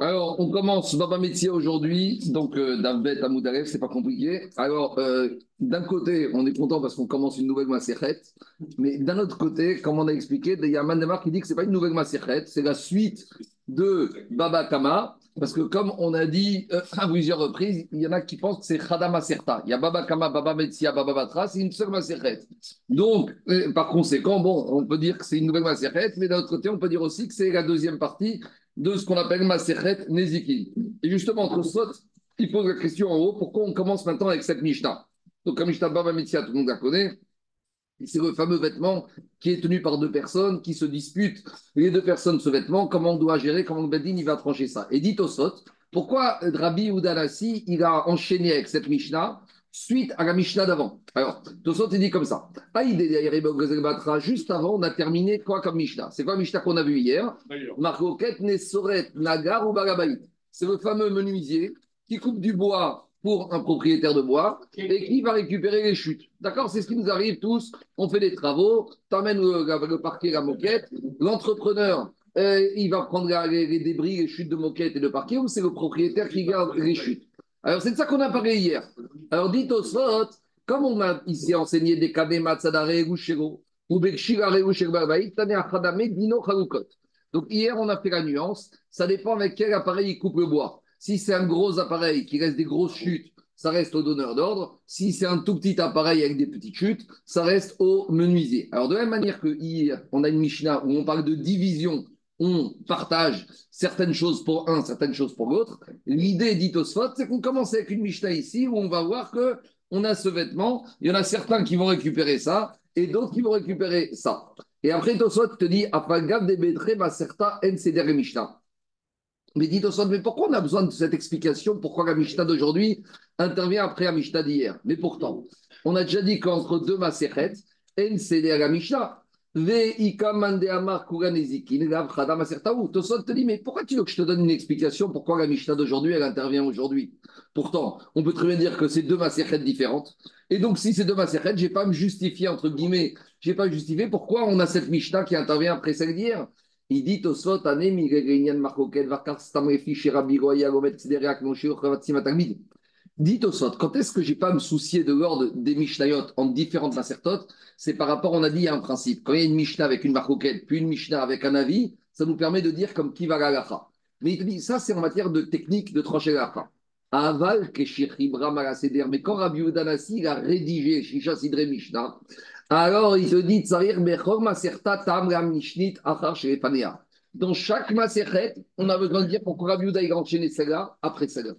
Alors, on commence Baba Metzia aujourd'hui, donc euh, d'Avbet à c'est pas compliqué. Alors, euh, d'un côté, on est content parce qu'on commence une nouvelle Maserhet, mais d'un autre côté, comme on a expliqué, il y a Mandemar qui dit que c'est pas une nouvelle Maserhet, c'est la suite de Baba Kama, parce que comme on a dit euh, à plusieurs reprises, il y en a qui pensent que c'est Khadam Maserta. Il y a Baba Kama, Baba c'est une seule Maserhet. Donc, euh, par conséquent, bon, on peut dire que c'est une nouvelle Maserhet, mais d'un autre côté, on peut dire aussi que c'est la deuxième partie de ce qu'on appelle Masechet Nezikin. Et justement, entre Sot, il pose la question en haut pourquoi on commence maintenant avec cette Mishnah? Donc, la Mishnah Baba tout le monde la connaît. C'est le fameux vêtement qui est tenu par deux personnes qui se disputent, les deux personnes, ce vêtement, comment on doit gérer, comment le Bedin il va trancher ça. Et dit au Sot, pourquoi Rabbi Udanassi, il a enchaîné avec cette Mishnah suite à la Mishnah d'avant? Alors, Tosot il dit comme ça. Juste avant, on a terminé quoi comme Mishnah? C'est quoi la Mishnah qu'on a vu hier? Marcoquet, Nesoret, Nagar ou Bagabaït. C'est le fameux menuisier qui coupe du bois pour un propriétaire de bois et qui va récupérer les chutes. D'accord C'est ce qui nous arrive tous. On fait des travaux, tu amènes le, le, parquet, la moquette, l'entrepreneur. Euh, il va prendre les, les, débris, les chutes de moquette et de parquet, ou c'est le propriétaire qui garde les chutes? Alors, c'est de ça qu'on a parlé hier. Alors, dites au Sot, comme on a ici enseigné des kademat sadare gushero, ou bekshirare dino chalukot. Donc, hier, on a fait la nuance. Ça dépend avec quel appareil il coupe le bois. Si c'est un gros appareil qui reste des grosses chutes, ça reste au donneur d'ordre. Si c'est un tout petit appareil avec des petites chutes, ça reste au menuisier. Alors, de la même manière que hier, on a une Mishnah où on parle de division on partage certaines choses pour un, certaines choses pour l'autre. L'idée d'Itosphot, c'est qu'on commence avec une Mishnah ici où on va voir que on a ce vêtement, il y en a certains qui vont récupérer ça et d'autres qui vont récupérer ça. Et après, Tosfot te dit, Apagav de Bedre, Maserta, En Mishnah. Mais dit mais pourquoi on a besoin de cette explication Pourquoi la Mishnah d'aujourd'hui intervient après la Mishnah d'hier? Mais pourtant, on a déjà dit qu'entre deux Maseret, En la Mishnah, Tosot te dit, mais pourquoi tu veux que je te donne une explication pourquoi la Mishnah d'aujourd'hui, elle intervient aujourd'hui? Pourtant, on peut très bien dire que c'est deux maserhettes différentes. Et donc, si c'est deux maserhettes, je n'ai pas à me justifier, entre guillemets, je n'ai pas à justifier pourquoi on a cette Mishnah qui intervient après celle d'hier. Il dit Tosot, Dites au sot, quand est-ce que j'ai pas à me soucier de l'ordre des Mishnayot en différentes macertotes C'est par rapport, on a dit, il a un principe. Quand il y a une Mishnah avec une marcoquette, puis une Mishnah avec un avis, ça nous permet de dire comme qui va la Mais il te dit, ça c'est en matière de technique de trancher la Aval Mais quand Rabbi Udanasi a rédigé Shisha Sidre Mishnah, alors il te dit, Tsarir Bechor Maserta Tam Achar Dans chaque maserhet, on a besoin de dire pourquoi Rabbi Uda a enchaîné celle-là après celle-là.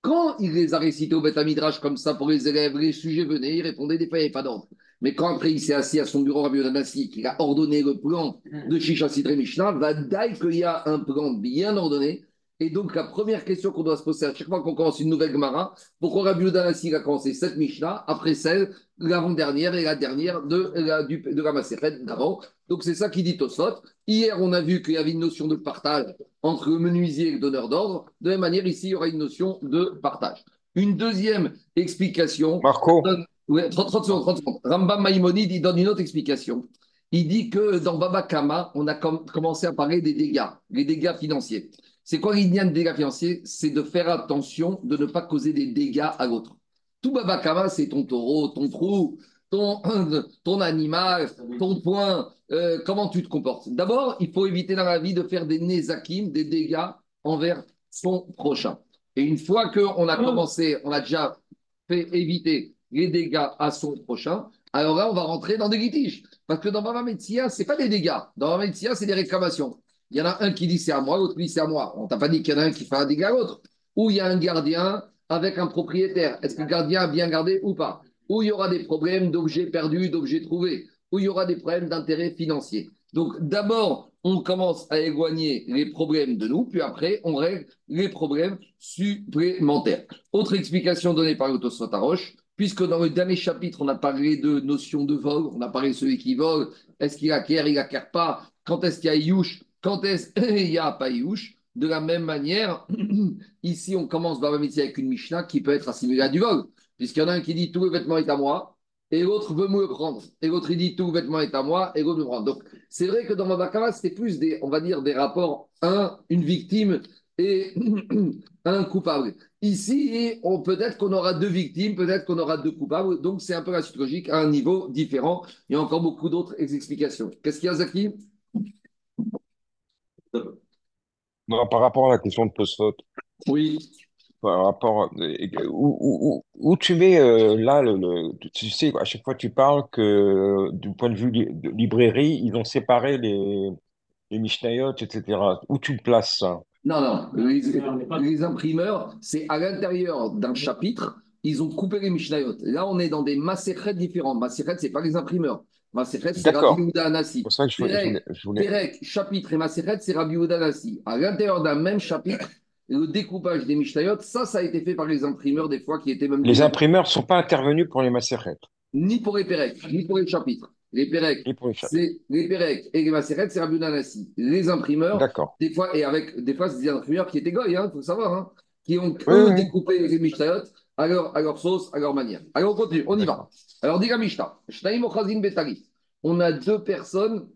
Quand il les a récités au Beth Midrash comme ça pour les élèves, les sujets venaient, ils répondaient des il n'y avait pas d'ordre. Mais quand après il s'est assis à son bureau, Rabbi Yodanassi, qu'il a ordonné le plan de Shisha Sidre Mishnah, va dire qu'il y a un plan bien ordonné. Et donc, la première question qu'on doit se poser à chaque fois qu'on commence une nouvelle Gemara, pourquoi Rabbi Yodanassi a commencé cette Mishnah après celle, l'avant-dernière et la dernière de la, du, de la d'avant Donc, c'est ça qui dit Tosot. Hier, on a vu qu'il y avait une notion de partage entre le menuisier et le donneur d'ordre. De la même manière, ici, il y aura une notion de partage. Une deuxième explication. Marco. 30, secondes, 30 secondes. Rambam Maïmonide, il donne une autre explication. Il dit que dans Baba Kama, on a commencé à parler des dégâts, les dégâts financiers. C'est quoi l'idée de dégâts financiers? C'est de faire attention de ne pas causer des dégâts à l'autre. Tout Baba Kama, c'est ton taureau, ton trou, ton, ton animal, ton point, euh, comment tu te comportes? D'abord, il faut éviter dans la vie de faire des nézakim, des dégâts envers son prochain. Et une fois qu'on a commencé, on a déjà fait éviter les dégâts à son prochain, alors là, on va rentrer dans des litiges. Parce que dans Baba Metzia, ce n'est pas des dégâts. Dans Baba Metzia, c'est des réclamations. Il y en a un qui dit c'est à moi, l'autre dit c'est à moi. On t'a pas dit qu'il y en a un qui fait un dégât à l'autre. Ou il y a un gardien avec un propriétaire. Est-ce que le gardien a bien gardé ou pas? Ou il y aura des problèmes d'objets perdus, d'objets trouvés? Où il y aura des problèmes d'intérêt financier. Donc d'abord, on commence à éloigner les problèmes de nous, puis après, on règle les problèmes supplémentaires. Autre explication donnée par Roche, puisque dans le dernier chapitre, on a parlé de notion de vol, on a parlé de celui qui vole, est-ce qu'il acquiert, il acquiert pas, quand est-ce qu'il y a Youch, quand est-ce qu'il n'y a pas Youch. De la même manière, ici, on commence par avec une Mishnah qui peut être assimilée à du vol, puisqu'il y en a un qui dit tout le vêtement est à moi, et l'autre veut me le prendre. Et l'autre, il dit tout vêtement est à moi, et l'autre me prend. Donc, c'est vrai que dans Mabakara, c'était plus des, on va dire, des rapports, un, une victime et un coupable. Ici, peut-être qu'on aura deux victimes, peut-être qu'on aura deux coupables. Donc, c'est un peu la suite logique à un niveau différent. Il y a encore beaucoup d'autres explications. Qu'est-ce qu'il y a, Zaki? Par rapport à la question de post-faute, Oui. par rapport où, où, tu mets euh, là le, tu sais à chaque fois tu parles que du point de vue de librairie ils ont séparé les les Mishnayot etc où tu places ça? Non, non. Les, imprimeurs, c'est à l'intérieur d'un chapitre, ils ont coupé les Mishnayot. Là, on est dans des macérets différents. Macérets, ce n'est pas les imprimeurs. Maceret, c'est Rabbi Yehuda Anassi. C'est pour ça que je voulais. Je voulais, chapitre et Maceret, c'est Rabbi Yehuda Anassi. À l'intérieur d'un même chapitre, le découpage des Mishnayot, ça, ça a été fait par les imprimeurs des fois qui étaient même. Les imprimeurs ne sont pas intervenus pour les Maceret. Ni pour les Pérec, ni pour les chapitres. Les Pérec, c'est les Pérec et les Maceret, c'est Rabbi Yehuda Anassi. Les imprimeurs, des fois, et avec des fois, c'est des imprimeurs qui étaient goy, il hein, faut savoir, hein, qui ont eux, découpé les Mishnayot à leur, sauce, à leur manière. Alors on continue, on y va. Alors dit la Mishnah, on a deux personnes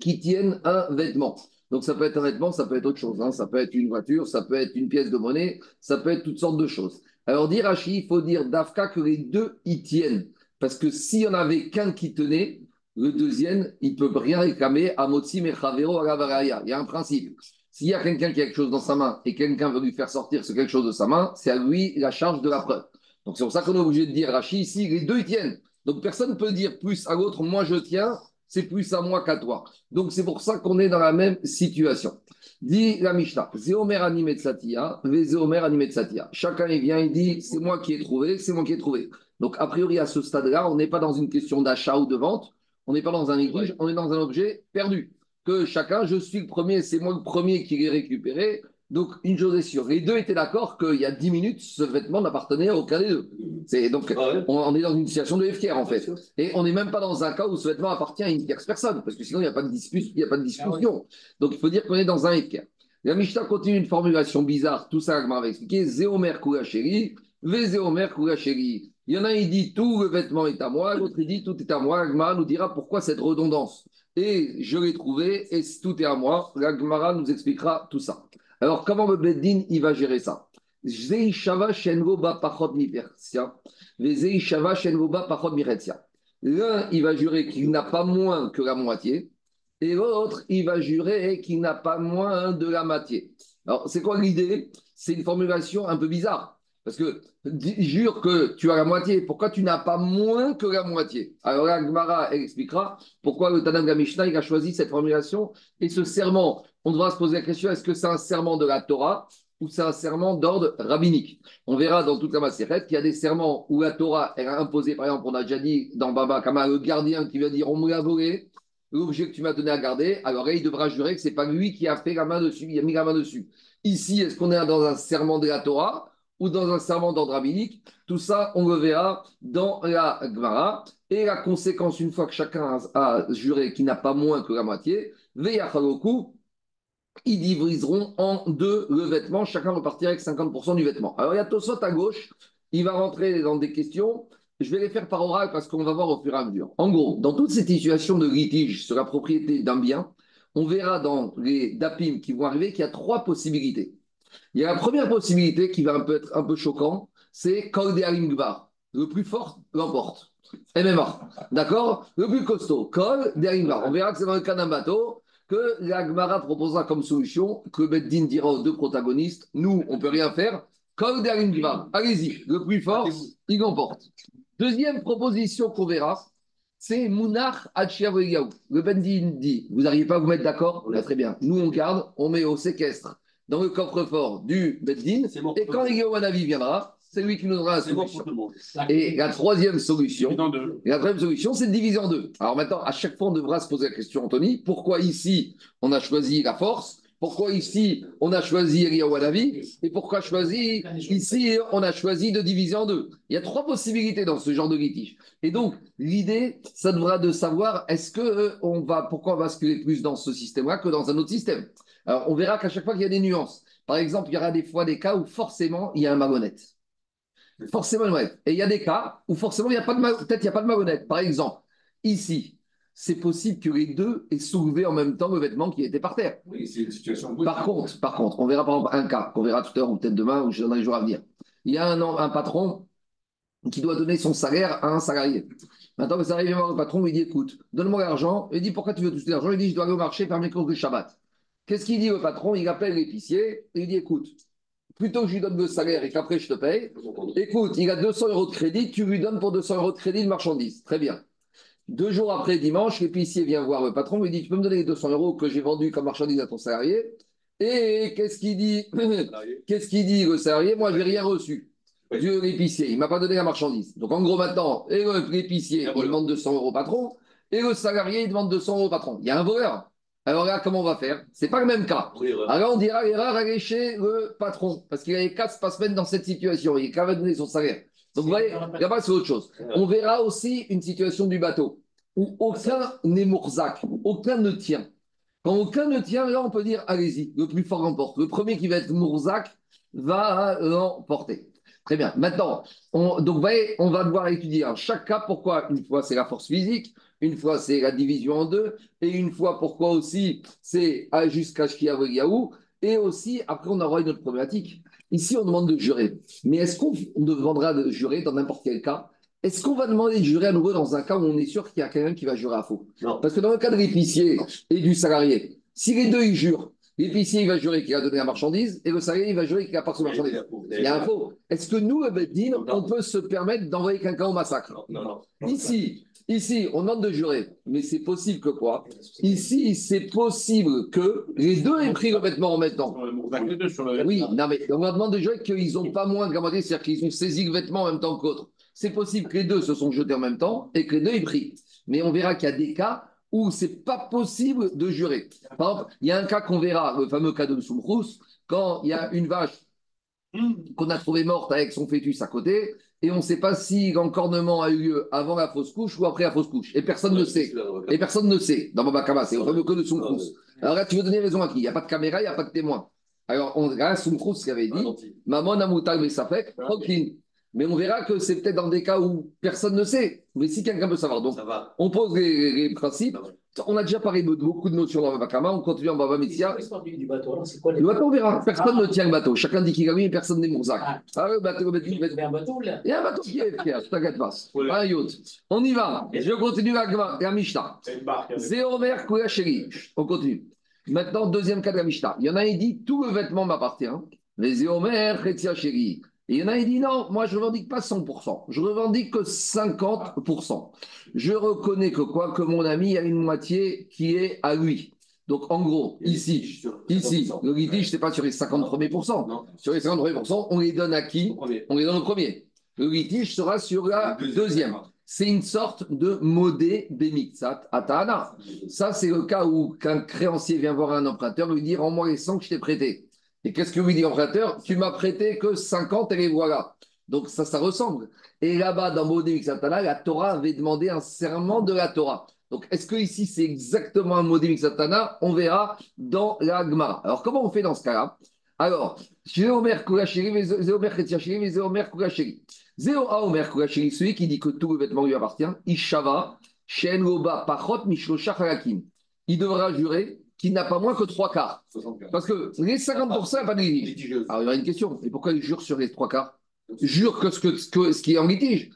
qui tiennent un vêtement. Donc ça peut être un vêtement, ça peut être autre chose. Hein. Ça peut être une voiture, ça peut être une pièce de monnaie, ça peut être toutes sortes de choses. Alors dire Rashi, il faut dire d'Afka que les deux y tiennent. Parce que s'il n'y en avait qu'un qui tenait, le deuxième, il ne peut rien réclamer à Motsi Mechavero Il y a un principe. S'il y a quelqu'un qui a quelque chose dans sa main et quelqu'un veut lui faire sortir ce quelque chose de sa main, c'est à lui la charge de la preuve. Donc c'est pour ça qu'on est obligé de dire, Rachid, ici, les deux y tiennent. Donc personne ne peut dire plus à l'autre, moi je tiens, c'est plus à moi qu'à toi. Donc c'est pour ça qu'on est dans la même situation. Dit la Mishnah, Zéomer animetsatia, Zéomer animetsatia. Chacun il vient, il dit, c'est moi qui ai trouvé, c'est moi qui ai trouvé. Donc a priori à ce stade-là, on n'est pas dans une question d'achat ou de vente, on n'est pas dans un litige, on est dans un objet perdu que chacun, je suis le premier, c'est moi le premier qui l'ai récupéré. Donc, une chose est sûre, les deux étaient d'accord qu'il y a dix minutes, ce vêtement n'appartenait à aucun des deux. C'est, donc, ah on, est dans une situation de FKR, en fait. Et on n'est même pas dans un cas où ce vêtement appartient à une tierce personne, parce que sinon, il n'y a pas de, dispute, il y a pas de discussion. Donc, il faut dire qu'on est dans un FKR. La Mishnah continue une formulation bizarre, tout ça, va expliquer. Zéomer Koulacheri, Vézéomer Koulacheri. Il y en a un, il dit tout le vêtement est à moi, l'autre, il dit tout est à moi. Agma nous dira pourquoi cette redondance et je l'ai trouvé, et tout est à moi. La Gemara nous expliquera tout ça. Alors, comment le Beddin, va gérer ça? L'un, il va jurer qu'il n'a pas moins que la moitié, et l'autre, il va jurer qu'il n'a pas moins de la moitié. Alors, c'est quoi l'idée? C'est une formulation un peu bizarre. Parce que jure que tu as la moitié, pourquoi tu n'as pas moins que la moitié? Alors là, Gmara, elle expliquera pourquoi le Tanam Mishnah a choisi cette formulation et ce serment. On devra se poser la question est-ce que c'est un serment de la Torah ou c'est un serment d'ordre rabbinique? On verra dans toute la Maseret qu'il y a des serments où la Torah elle a imposé, par exemple, on a déjà dit dans Baba Kama, le gardien qui va dire on me l'a volé, l'objet que tu m'as donné à garder, alors il devra jurer que ce n'est pas lui qui a fait la main dessus, il a mis la main dessus. Ici, est-ce qu'on est dans un serment de la Torah ou dans un serment d'ordre rabbinique. Tout ça, on le verra dans la Gemara. Et la conséquence, une fois que chacun a, juré qu'il n'a pas moins que la moitié, Veyachaloku, ils diviseront en deux le vêtement. Chacun repartira avec 50% du vêtement. Alors, il y a Tosot à gauche. Il va rentrer dans des questions. Je vais les faire par oral parce qu'on va voir au fur et à mesure. En gros, dans toute cette situation de litige sur la propriété d'un bien, on verra dans les DAPIM qui vont arriver qu'il y a trois possibilités. Il y a la première possibilité qui va un peu être un peu choquant, c'est Gvar. Le plus fort l'emporte. MMA. D'accord? Le plus costaud. Kol Gvar. On verra que c'est dans le cas d'un bateau que l'Agmara proposera comme solution, que Beddin dira aux deux protagonistes nous, on ne peut rien faire. Kol Gvar. Allez-y. Le plus fort, il l'emporte. Deuxième proposition qu'on verra, c'est Mounach Hachiavoyaou. Le Beddin dit vous n'arrivez pas à vous mettre d'accord? Très bien. Nous, on garde, on met au séquestre dans le coffre-fort du Beddin. Et quand Wanavi viendra, c'est lui qui nous donnera la solution. Et la troisième solution, la troisième solution, c'est de diviser en deux. Alors maintenant, à chaque fois, on devra se poser la question, Anthony, pourquoi ici on a choisi la force? Pourquoi ici on a choisi Wanavi et pourquoi choisi ici on a choisi de diviser en deux? Il y a trois possibilités dans ce genre de litige. Et donc l'idée, ça devra de savoir est-ce que euh, on va pourquoi on va basculer plus dans ce système-là que dans un autre système? Alors, on verra qu'à chaque fois qu'il y a des nuances. Par exemple, il y aura des fois des cas où forcément il y a un malhonnête. Forcément marionnette. Et il y a des cas où forcément, il y a pas de peut-être il n'y a pas de marionnette. Par exemple, ici, c'est possible que les deux aient soulevé en même temps le vêtement qui était par terre. Oui, c'est une situation. Par contre, par contre, on verra par exemple un cas qu'on verra tout à l'heure ou peut-être demain ou dans les jours à venir. Il y a un, un patron qui doit donner son salaire à un salarié. Maintenant, le salarié vient voir le patron, il dit écoute, donne-moi l'argent. Il dit pourquoi tu veux tout l'argent? Il dit je dois aller au marché faire mes courses de Shabbat. Qu'est-ce qu'il dit au patron? Il appelle l'épicier il dit écoute, plutôt que je lui donne le salaire et qu'après je te paye, écoute, il a 200 euros de crédit, tu lui donnes pour 200 euros de crédit de marchandise. Très bien. Deux jours après dimanche, l'épicier vient voir le patron, il dit Tu peux me donner les 200 euros que j'ai vendus comme marchandise à ton salarié? Et qu'est-ce qu'il dit? Qu'est-ce qu'il dit le salarié? Moi, je n'ai rien reçu. Dieu, l'épicier, il ne m'a pas donné la marchandise. Donc en gros, maintenant, l'épicier, il demande 200 euros au patron, et le salarié, il demande 200 euros au patron. Il y a un voleur. Alors là, comment on va faire C'est pas le même cas. Alors on dira l'erreur, elle est chez le patron, parce qu'il avait 4 pas semaines dans cette situation. Il de donner son salaire. Donc, vous voyez, là-bas, c'est autre chose. On verra aussi une situation du bateau où aucun n'est Mourzak, aucun ne tient. Quand aucun ne tient, là, on peut dire allez-y, le plus fort remporte. Le premier qui va être Mourzak va l'emporter. Très bien. Maintenant, on, donc, vous voyez, on va devoir étudier en chaque cas pourquoi une fois c'est la force physique, une fois c'est la division en deux, et une fois pourquoi aussi c'est jusqu'à Shkiyahu, et aussi après on aura une autre problématique. Ici, on demande de jurer. Mais est-ce qu'on demandera de jurer dans n'importe quel cas? Est-ce qu'on va demander de jurer à nouveau dans un cas où on est sûr qu'il y a quelqu'un qui va jurer à faux? Non. Parce que dans le cas de l'épicier et du salarié, si les deux ils jurent, l'épicier il va jurer qu'il a donné la marchandise et le salarié il va jurer qu'il a pas son marchandise. Il y a un faux. Est-ce que nous, Beddin, on peut se permettre d'envoyer quelqu'un au massacre? Non, non. Ici, Ici, on demande de jurer, mais c'est possible que quoi? Ici, c'est possible que les deux aient pris le vêtement en même temps. Oui, non, mais on demande de jurer qu'ils n'ont pas moins gamardé, c'est-à-dire qu'ils ont saisi le vêtement en même temps que l'autre. C'est possible que les deux se sont jetés en même temps et que les deux aient pris. Mais on verra qu'il y a des cas où c'est pas possible de jurer. Par exemple, il y a un cas qu'on verra, le fameux cas de Soumrous, quand il y a une vache qu'on a trouvée morte avec son fœtus à côté, et on ne sait pas si l'encornement a eu lieu avant la fausse couche ou après la fausse couche. Et personne ne sait. Et personne ne sait. Dans Babakama, c'est le fameux cas de Soumrous. Alors là, tu veux donner raison à qui? Il n'y a pas de caméra, il n'y a pas de témoin. Alors, on regarde Soumrous qui avait dit Maman ça fait, tranquille. Mais on verra que c'est peut-être dans des cas où personne ne sait. Mais si quelqu'un peut savoir. Donc, Ça va. on pose les, les principes. On a déjà parlé de beaucoup de notions dans Babakama. On continue en Baba bateau, Le bateau, on verra. Personne ne tient le bateau. Chacun dit qu'il a mis et personne n'est Mourzac. Ah. Ah, le bateau, le bateau, le Il bateau. y a un bateau là Il y a un bateau qui est fier, t'inquiète pas. Un yacht. On y va. Je continue la, la Mishnah. C'est une barque. avec- Zéomer Koulacheri. On continue. Maintenant, deuxième cas de la Mishnah. Il y en a, il dit tout le vêtement m'appartient. Les Zéomer Chéri. Et il y en a, il dit non, moi je revendique pas 100%. Je revendique que 50%. Je reconnais que quoi? Que mon ami a une moitié qui est à lui. Donc en gros, ici, ici, le litige, c'est pas sur les 50 premiers pourcents. Sur les 50 premiers pourcents, on les donne à qui? Au on est dans le premier. Le litige sera sur la deuxième. C'est une sorte de modé bemixat atana. Ça, c'est le cas où qu'un créancier vient voir un emprunteur, lui dire Rends-moi les 100 que je t'ai prêté. Et qu'est-ce que lui dit l'emprunteur Tu m'as prêté que 50 et les voilà. Donc ça, ça ressemble. Et là-bas, dans modé bemixat atana, la Torah avait demandé un serment de la Torah. Donc, est-ce que ici c'est exactement un modé bemixat atana On verra dans la Gemara. Alors, comment on fait dans ce cas-là? Alors, Zéomer Koulacheri, Zéomer Chetiacheri, Zéomer Koulacheri. Zéo Aomer Koulacheri, celui qui dit que tout le vêtement lui appartient, Ishava, Shen Loba, Pachot, Mishlosha. Il devra jurer n'a pas moins que trois quarts. 64. Parce que les 50%, il n'y a pas de litige. Litigieuse. Alors, il y aura une question. Et pourquoi il jure sur les trois quarts? Jure que ce, que, ce que- ce qui est en litige.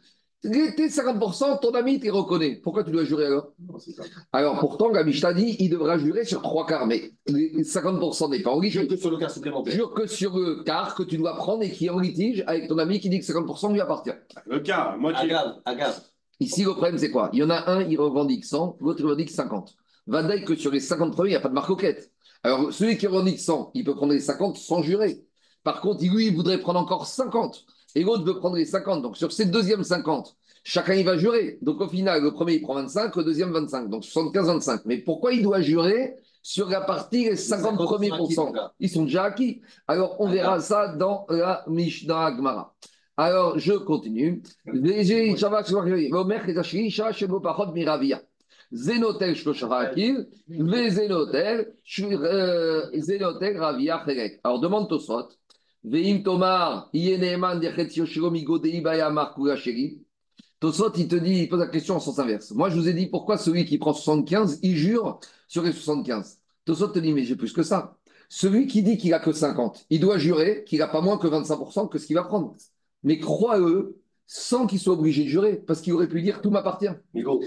Les- Tes 50%, ton ami t'y reconnaît. Pourquoi tu dois jurer alors? Non, ça. Alors, pourtant, la Mishnah dit il devra jurer sur trois quarts. Mais les 50% n'est pas en litige. Jure que sur le cas supplémentaire. Jure que sur le quart que tu dois prendre et qui est en litige avec ton ami qui dit que 50% lui appartient. Le cas, moitié. Agave, agave. Ici, le problème, c'est quoi? Il y en a un, il revendique 100, l'autre, il revendique 50. Va dire que sur les 50 premiers, il n'y a pas de marque coquette. Alors, celui qui revendique 100, il peut prendre les 50 sans jurer. Par contre, lui, il voudrait prendre encore 50. Et l'autre veut prendre les 50. Donc, sur ces deuxièmes 50, chacun, il va jurer. Donc, au final, le premier, il prend 25, le deuxième, 25. Donc, 75-25. Mais pourquoi il doit jurer sur la partie, les 50 premiers pourcents Ils sont déjà acquis. Alors, on verra ça dans la Mishnah Gemara. Alors, je continue. Zénotel, Shkosharakil, Ve Zénotel, euh, Zénotel, Ravia, Chelek. Alors, demande Tosot. Veim Tomar, Yeneman, Dechetio, Shiromi, Godei, Bayamar, Kugasheri. Tosot, il te dit, il pose la question en sens inverse. Moi, je vous ai dit pourquoi celui qui prend 75, il jure sur les 75. Tosot te dit, mais j'ai plus que ça. Celui qui dit qu'il a que 50, il doit jurer qu'il n'a pas moins que 25% que ce qu'il va prendre. Mais crois-eux, sans qu'il soit obligé de jurer, parce qu'il aurait pu dire tout m'appartient.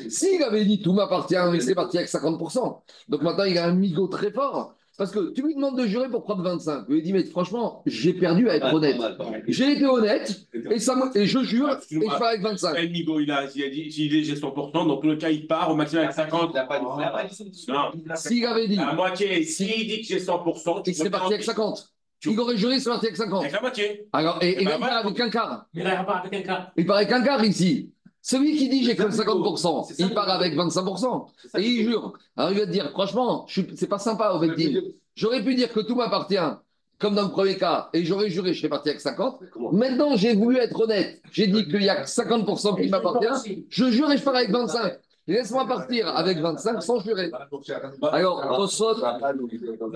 S'il avait dit tout m'appartient, il serait parti avec 50%. Donc maintenant, il a un migo très fort. Parce que tu lui demandes de jurer pour prendre 25. Il lui dit, mais franchement, j'ai perdu à être honnête. J'ai été honnête et, ça, me- et je jure et je pars avec 25. El Migo, il a, il a dit, j'ai 100%, dans tous les cas, il part au maximum avec 50. Il n'a pas dit- S'il avait dit, à moitié. S'il dit que j'ai 100%, tu il serait peux parti avec 50. Tu- Il aurait juré, parti avec 50. Avec la moitié. Alors, et, et Ben avec un quart. Il part avec un cas. Il part avec un quart ici. Celui qui dit j'ai que C'est ça, 50%, c'est ça, il part avec 25%. C'est ça Et il jure. Alors il va te dire, franchement, c'est pas sympa Beddin. J'aurais pu dire que tout m'appartient, comme dans le premier cas, et j'aurais juré, je serais parti avec 50. Comment Maintenant, j'ai voulu être honnête. J'ai dit qu'il y a que 50% qui m'appartient. Je jure et je pars avec 25. Laisse-moi partir avec 25 sans jurer. Alors, Tosot,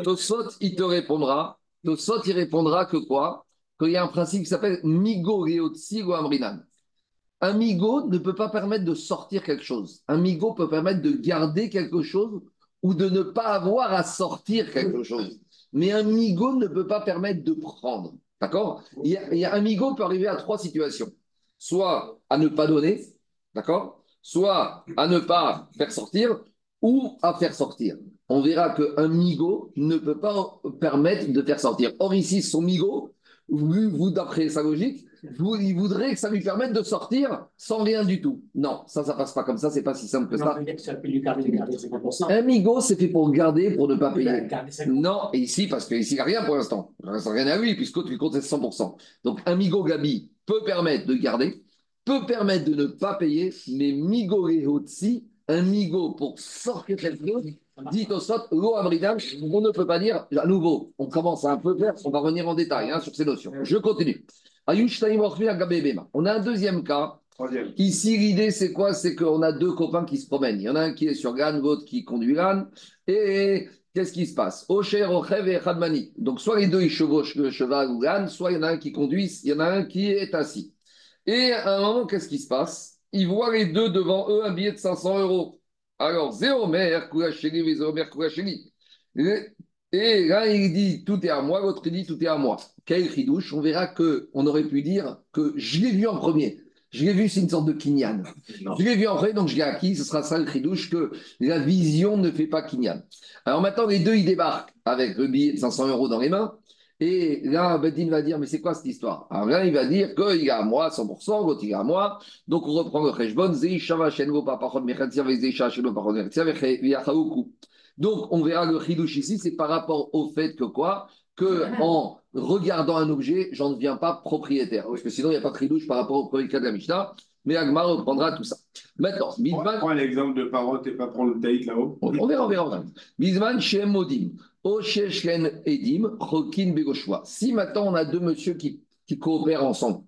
Tosot, il te répondra. Tosot, il répondra que quoi? Qu'il y a un principe qui s'appelle Migo Reotsi ou Amrinan. Un migo ne peut pas permettre de sortir quelque chose. Un migo peut permettre de garder quelque chose ou de ne pas avoir à sortir quelque chose. Mais un migo ne peut pas permettre de prendre. D'accord? Il, y a- il y a un migo peut arriver à trois situations. Soit à ne pas donner, d'accord? Soit à ne pas faire sortir ou à faire sortir. On verra qu'un migo ne peut pas permettre de faire sortir. Or ici, son migo, vous, vous, d'après sa logique, vous, il voudrait que ça lui permette de sortir sans rien du tout. Non, ça, ça passe pas comme ça, c'est pas si simple que Non, ça. peut-être que ça peut lui garder, garder 50%. Un migo, c'est fait pour garder, pour ne pas payer. 50%. Non, et ici, parce qu'ici, il n'y a rien pour l'instant. Il reste rien à lui, puisque tu comptes c'est 100%. Donc, un Migo Gabi peut permettre de garder, peut permettre de ne pas payer, mais Migo Rehotsi, un Migo pour sortir quelque chose, dit au sot, l'eau abridable, on ne peut pas dire, à nouveau, on commence à un peu faire, on va revenir en détail hein, sur ces notions. Je continue. On a un deuxième cas. Troisième. Ici, l'idée, c'est quoi? C'est qu'on a deux copains qui se promènent. Il y en a un qui est sur Gann, l'autre qui conduit Gann. Et qu'est-ce qui se passe? Ocher, Ochev et Khadmani. Donc, soit les deux, ils chevauchent le cheval ou Gann, soit il y en a un qui conduit, il y en a un qui est assis. Et à un moment, qu'est-ce qui se passe? Ils voient les deux devant eux un billet de 500 euros. Alors, Zéomer, Koulacheli, Zéomer, Koulacheli. Et là, il dit tout est à moi, l'autre il dit tout est à moi. Quel ridouche On verra que on aurait pu dire que je l'ai vu en premier. Je l'ai vu, c'est une sorte de kinyan. Je l'ai vu en vrai, donc je l'ai acquis. Ce sera ça le ridouche que la vision ne fait pas kinyan. Alors maintenant, les deux, ils débarquent avec le billet de 500 euros dans les mains. Et là, Bedin va dire, mais c'est quoi cette histoire? Alors là, il va dire qu'il est à moi 100%, l'autre il est à moi. Donc on reprend le vechaoukou. Donc, on verra le chidouche ici, c'est par rapport au fait que quoi? Que en regardant un objet, j'en deviens pas propriétaire. Parce que sinon, il n'y a pas de chidouche par rapport au premier cas de la Mishnah. Mais Agmar reprendra tout ça. Maintenant, Bisman, Prends l'exemple de Parot et pas prendre le taïk là-haut. on verra, on verra. Bisman, Shem Modim, O Sheshen Edim, Rokin Begoshua. Si maintenant on a deux messieurs qui, qui coopèrent ensemble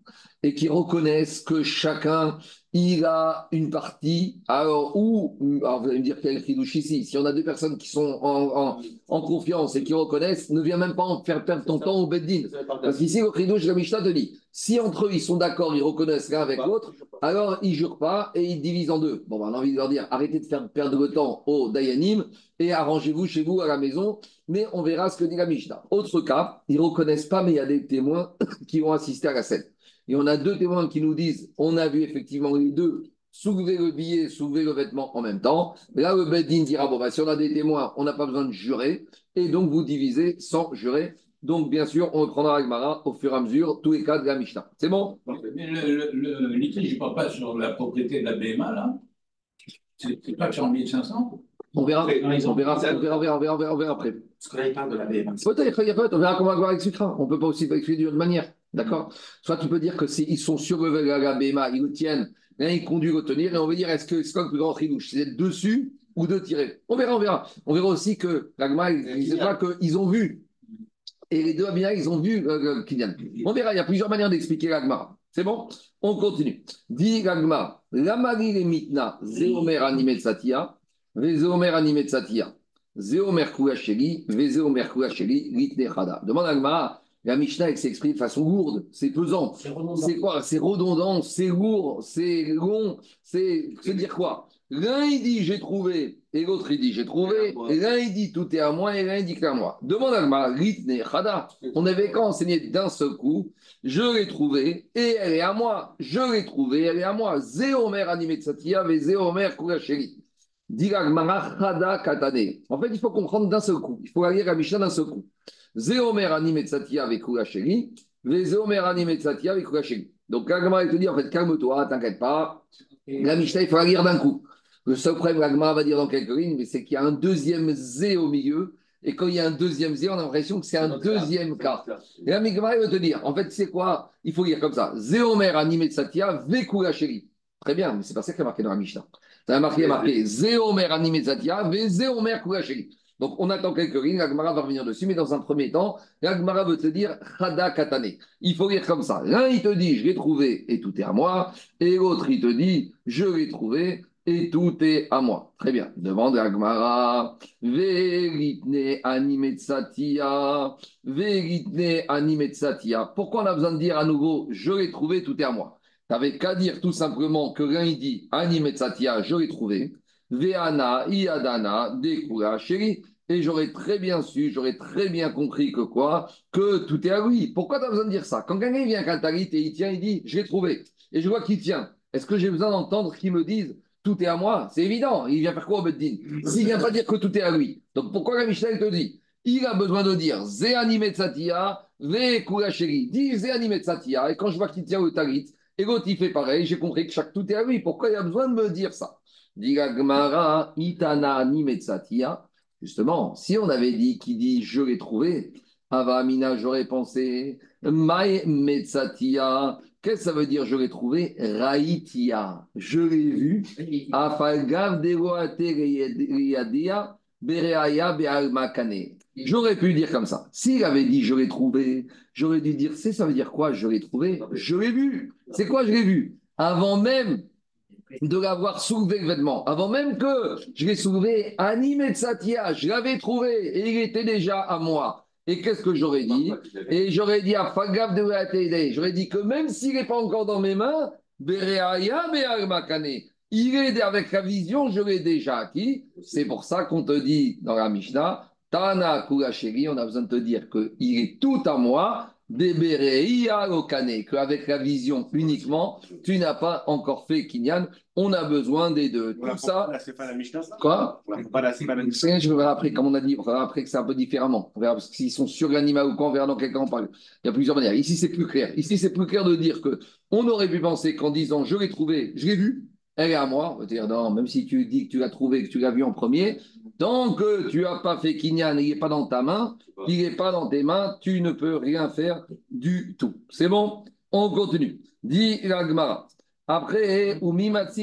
et qui reconnaissent que chacun il a une partie, alors où, alors vous allez me dire quel chidouche ici, si on a deux personnes qui sont en, en- en confiance et qui reconnaissent, ne viens même pas en faire perdre ton temps au Beddin. Parce qu'ici, le chidouche la Mishnah te dit, si entre eux ils sont d'accord, ils reconnaissent l'un avec l'autre, alors ils jurent pas et ils divisent en deux. Bon, ben, on a envie de leur dire, arrêtez de faire perdre le temps au Dayanim et arrangez-vous chez vous à la maison, mais on verra ce que dit la Mishnah. Autre cas, ils reconnaissent pas, mais il y a des témoins qui vont assister à la scène. Et on a deux témoins qui nous disent, on a vu effectivement les deux soulever le billet, soulever le vêtement en même temps. Là, le Beddin dira, bon, bah, si on a des témoins, on n'a pas besoin de jurer, et donc vous divisez sans jurer. Donc, bien sûr, on reprendra Agmara au fur et à mesure tous les cas de la Mishnah. C'est bon? Mais le, litige, je ne parle pas sur la propriété de la BMA, là? C'est pas sur 1500 On verra, Après, on verra, on verra, on verra, on verra, on après. Parce que là, il parle de la BM. Peut-être, il y a peut-être, on verra comment Agmara expliquera. On ne peut pas aussi expliquer d'une autre manière. D'accord? Soit tu peux dire que c'est, ils sont sur le la BMA, ils le tiennent, l'un il conduit le tenir, et on veut dire est-ce que c'est quoi le plus grand tridouche C'est d'être dessus ou de tirer? On verra, on verra. On verra aussi que l'Agma, il ne pas qu'ils ont vu. Et les deux Abina, ils ont vu euh, Kinyan. On verra, il y a plusieurs manières d'expliquer l'Agma. C'est bon? On continue. Dit l'Agma, Lamari le mitna, Zéomer animet satia, Vezéomer animet satia. Zéomer Kouacheli, Vezéomer Kouacheli, Litne Chada. Demande Agmara, La Mishnah, s'exprime de façon lourde, c'est pesant. C'est. C'est quoi? C'est redondant, c'est lourd, c'est long, c'est se dire quoi? L'un il dit j'ai trouvé, et l'autre il dit j'ai trouvé, l'un il dit tout est à moi, et l'un il dit que c'est à moi. Demande à Gmara, Ritne, Chada. On avait qu'à enseigner d'un seul coup, je l'ai trouvée, et elle est à moi. Je l'ai trouvée, elle est à moi. Zéomer animé tsatia, ve Zéomer kuracheri. En fait, il faut comprendre d'un seul coup. Il faut lire la Mishnah d'un seul coup. Zéomer animé tsatia avec kuracheri, ve Zéomer animé tsatia avec kuracheri. Donc, la Gemara, elle te dit, en fait, calme-toi, t'inquiète pas. La Mishnah, il faut la lire d'un coup. Le seul problème, l'agma va dire dans quelques lignes, mais c'est qu'il y a un deuxième zé au milieu. Et quand il y a un deuxième zé, on a l'impression que c'est un deuxième cas. Et la Migma va te dire, en fait, c'est quoi? Il faut lire comme ça. Zéomer animé de Satya, Vekula chéri. Très bien, mais c'est pas ça qui est marqué dans la Mishnah. Ça a marqué, marqué Zéomer animé de Satya, Ve Zéomer. Donc on attend quelques lignes, l'Agmara va revenir dessus, mais dans un premier temps, l'Agmara veut te dire Chada Katane. Il faut lire comme ça. L'un, il te dit, je l'ai trouvé et tout est à moi. Et l'autre, il te dit, je l'ai trouvé et tout est à moi. Très bien. Demande à Gmara. Veritne animetsatia. Veritne animetsatia. Pourquoi on a besoin de dire à nouveau je l'ai trouvé, tout est à moi? Tu n'avais qu'à dire tout simplement que l'un il dit animetsatia, je l'ai trouvé. Veana, iadana, dekura, chéri. Et j'aurais très bien su, j'aurais très bien compris que quoi? Que tout est à lui. Pourquoi tu as besoin de dire ça? Quand quelqu'un vient à Talit et il tient, il dit je l'ai trouvé. Et je vois qu'il tient. Est-ce que j'ai besoin d'entendre qu'il me dise tout est à moi? C'est évident. Il vient faire quoi au Beddin S'il vient pas dire que tout est à lui. Donc pourquoi la Mishnah te dit Il a besoin de dire Zé animé tsatia, ve. Dis Zé animé tsatia. Et quand je vois qu'il tient le talit, et l'autre il fait pareil, j'ai compris que chaque tout est à lui. Pourquoi il a besoin de me dire ça? Gemara, itana animé tsatia. Justement, si on avait dit qu'il dit je l'ai trouvé, Avamina, j'aurais pensé, Mai Metsatia, qu'est-ce que ça veut dire je l'ai trouvé? Raïtia, je l'ai vu, Afalgav Deroateria, Bereaya Bealmakane. J'aurais pu dire comme ça. S'il avait dit je l'ai trouvé, j'aurais dû dire, c'est ça veut dire quoi je l'ai trouvé? Je l'ai vu. C'est quoi je l'ai vu? Avant même de l'avoir soulevé le vêtement, avant même que je l'ai soulevé, animé de Satia, je l'avais trouvé et il était déjà à moi. Et qu'est-ce que j'aurais dit? Et j'aurais dit à Fagav de Waatede, j'aurais dit que même s'il n'est pas encore dans mes mains, il est avec la vision, je l'ai déjà acquis. C'est pour ça qu'on te dit dans la Mishnah, Tana Kulacheri, on a besoin de te dire qu'il est tout à moi, qu'avec la vision uniquement, tu n'as pas encore fait Kinyan. On a besoin des deux. On Tout ça. Pas la Mishnah, ça Quoi? On pas la Mishnah. Je verrai après, comme on a dit, on verra après que c'est un peu différemment. On verra parce sont sur l'animal ou quoi, on verra dans quel cas on parle. Il y a plusieurs manières. Ici, c'est plus clair. Ici, c'est plus clair de dire que on aurait pu penser qu'en disant je l'ai trouvé, je l'ai vu, elle est à moi. On va dire non, même si tu dis que tu l'as trouvé, que tu l'as vu en premier, tant que tu n'as pas fait Kinyan, il n'est pas dans ta main, il n'est pas dans tes mains, tu ne peux rien faire du tout. C'est bon? On continue. Dit la Gemara. Après,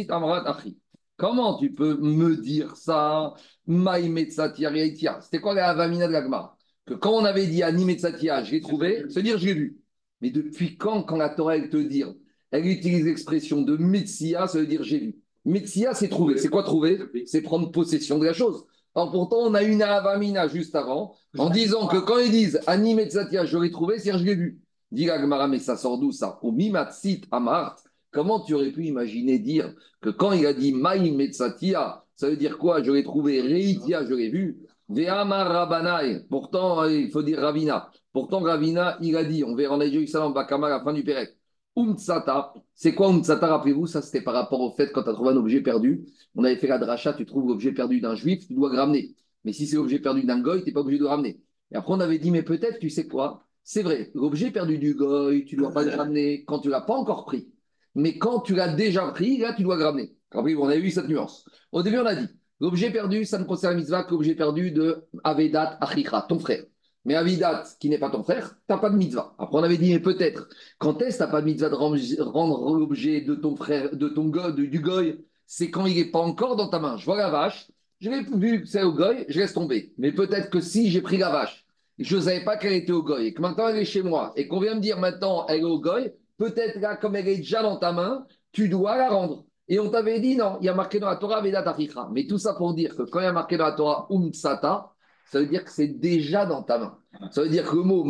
amrat achi. Comment tu peux me dire ça? C'était quoi la avamina de la Gemara Que quand on avait dit animetsatia, je l'ai trouvé, se dire je l'ai vu. Mais depuis quand, quand la Torah te dit, elle utilise l'expression de metsia, ça veut dire j'ai vu. Metsia, c'est trouver. C'est quoi trouver? C'est prendre possession de la chose. Alors pourtant, on a une avamina juste avant, en disant que quand ils disent animetsatia, je l'ai trouvé, c'est-à-dire je l'ai vu. Dit la Gemara, mais ça sort d'où ça? Au mimatsit amart. Comment tu aurais pu imaginer dire que quand il a dit Maï Metsatia, ça veut dire quoi? Je l'ai trouvé, Reitia, je l'ai vu. Ve'amar Rabbanai, pourtant, il faut dire Ravina. Pourtant, Ravina, il a dit, on verra en Jérusalem, Bakama, à la fin du Pérec. Umtsata, c'est quoi Umtsata Rappelez-vous, ça c'était par rapport au fait quand tu as trouvé un objet perdu. On avait fait la dracha, tu trouves l'objet perdu d'un juif, tu dois le ramener. Mais si c'est l'objet perdu d'un goy, tu n'es pas obligé de le ramener. Et après, on avait dit, mais peut-être, tu sais quoi? C'est vrai, l'objet perdu du goy, tu ne dois pas le ramener quand tu l'as pas encore pris. Mais quand tu l'as déjà pris, là, tu dois le ramener. Après, on a eu cette nuance. Au début, on a dit, l'objet perdu, ça ne concerne la que l'objet perdu de Avedat Achicha, ton frère. Mais Avidat, qui n'est pas ton frère, tu n'as pas de mitzvah. Après, on avait dit, mais peut-être, quand est-ce n'as pas de mitzvah de rendre l'objet de ton frère, de ton goy, du goy? C'est quand il n'est pas encore dans ta main. Je vois la vache, je l'ai vu que c'est au goy, je laisse tomber. Mais peut-être que si j'ai pris la vache, je ne savais pas qu'elle était au goy, et que maintenant elle est chez moi, et qu'on vient me dire maintenant elle est au goy, peut-être là, comme elle est déjà dans ta main, tu dois la rendre. Et on t'avait dit non, il y a marqué dans la Torah Vedat. Mais tout ça pour dire que quand il y a marqué dans la Torah Umtsata, ça veut dire que c'est déjà dans ta main. Ça veut dire que le mot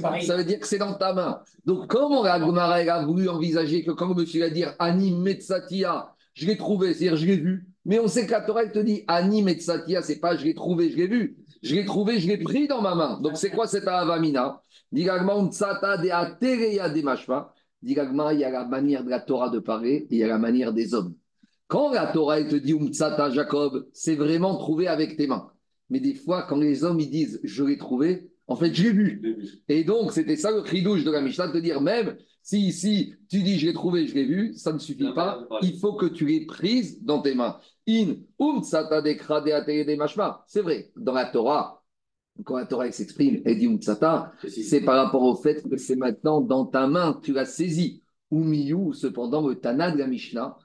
pareil. ça veut dire que c'est dans ta main. Donc, comment la a voulu envisager que quand le monsieur va dire Ani Metzatia, je l'ai trouvé, c'est-à-dire je l'ai vu. Mais on sait que la Torah, elle te dit Ani Metzatia, c'est pas je l'ai trouvé, je l'ai vu. Je l'ai trouvé, je l'ai pris dans ma main. Donc, c'est quoi cette Avamina? Digagma Umtsata de Atereya de Mashma. Il y a la manière de la Torah de parler et il y a la manière des hommes. Quand la Torah, elle te dit Umtsata, Jacob, c'est vraiment trouvé avec tes mains. Mais des fois, quand les hommes ils disent je l'ai trouvé, en fait, je l'ai vu. Et donc, c'était ça le cri douche de la Mishnah, de dire même si ici tu dis je l'ai trouvé, je l'ai vu, ça ne suffit pas. Il faut que tu l'aies prise dans tes mains. In um. C'est vrai, dans la Torah, quand la Torah s'exprime, elle dit um tsata, c'est par rapport au fait que c'est maintenant dans ta main, tu l'as saisi. Umiyu, cependant, le Tana de la Mishnah,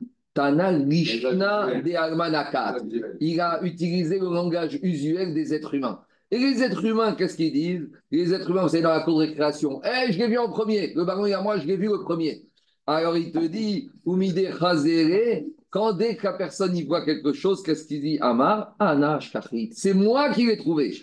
Il a utilisé le langage usuel des êtres humains. Et les êtres humains, qu'est-ce qu'ils disent? Les êtres humains, vous savez, dans la cour de récréation, Eh, je l'ai vu en premier, le baron et à moi, je l'ai vu le premier. Alors il te dit, Umide Chazere, quand dès que la personne y voit quelque chose, qu'est-ce qu'il dit? Amar, Ana Shkachit. C'est moi qui l'ai trouvé.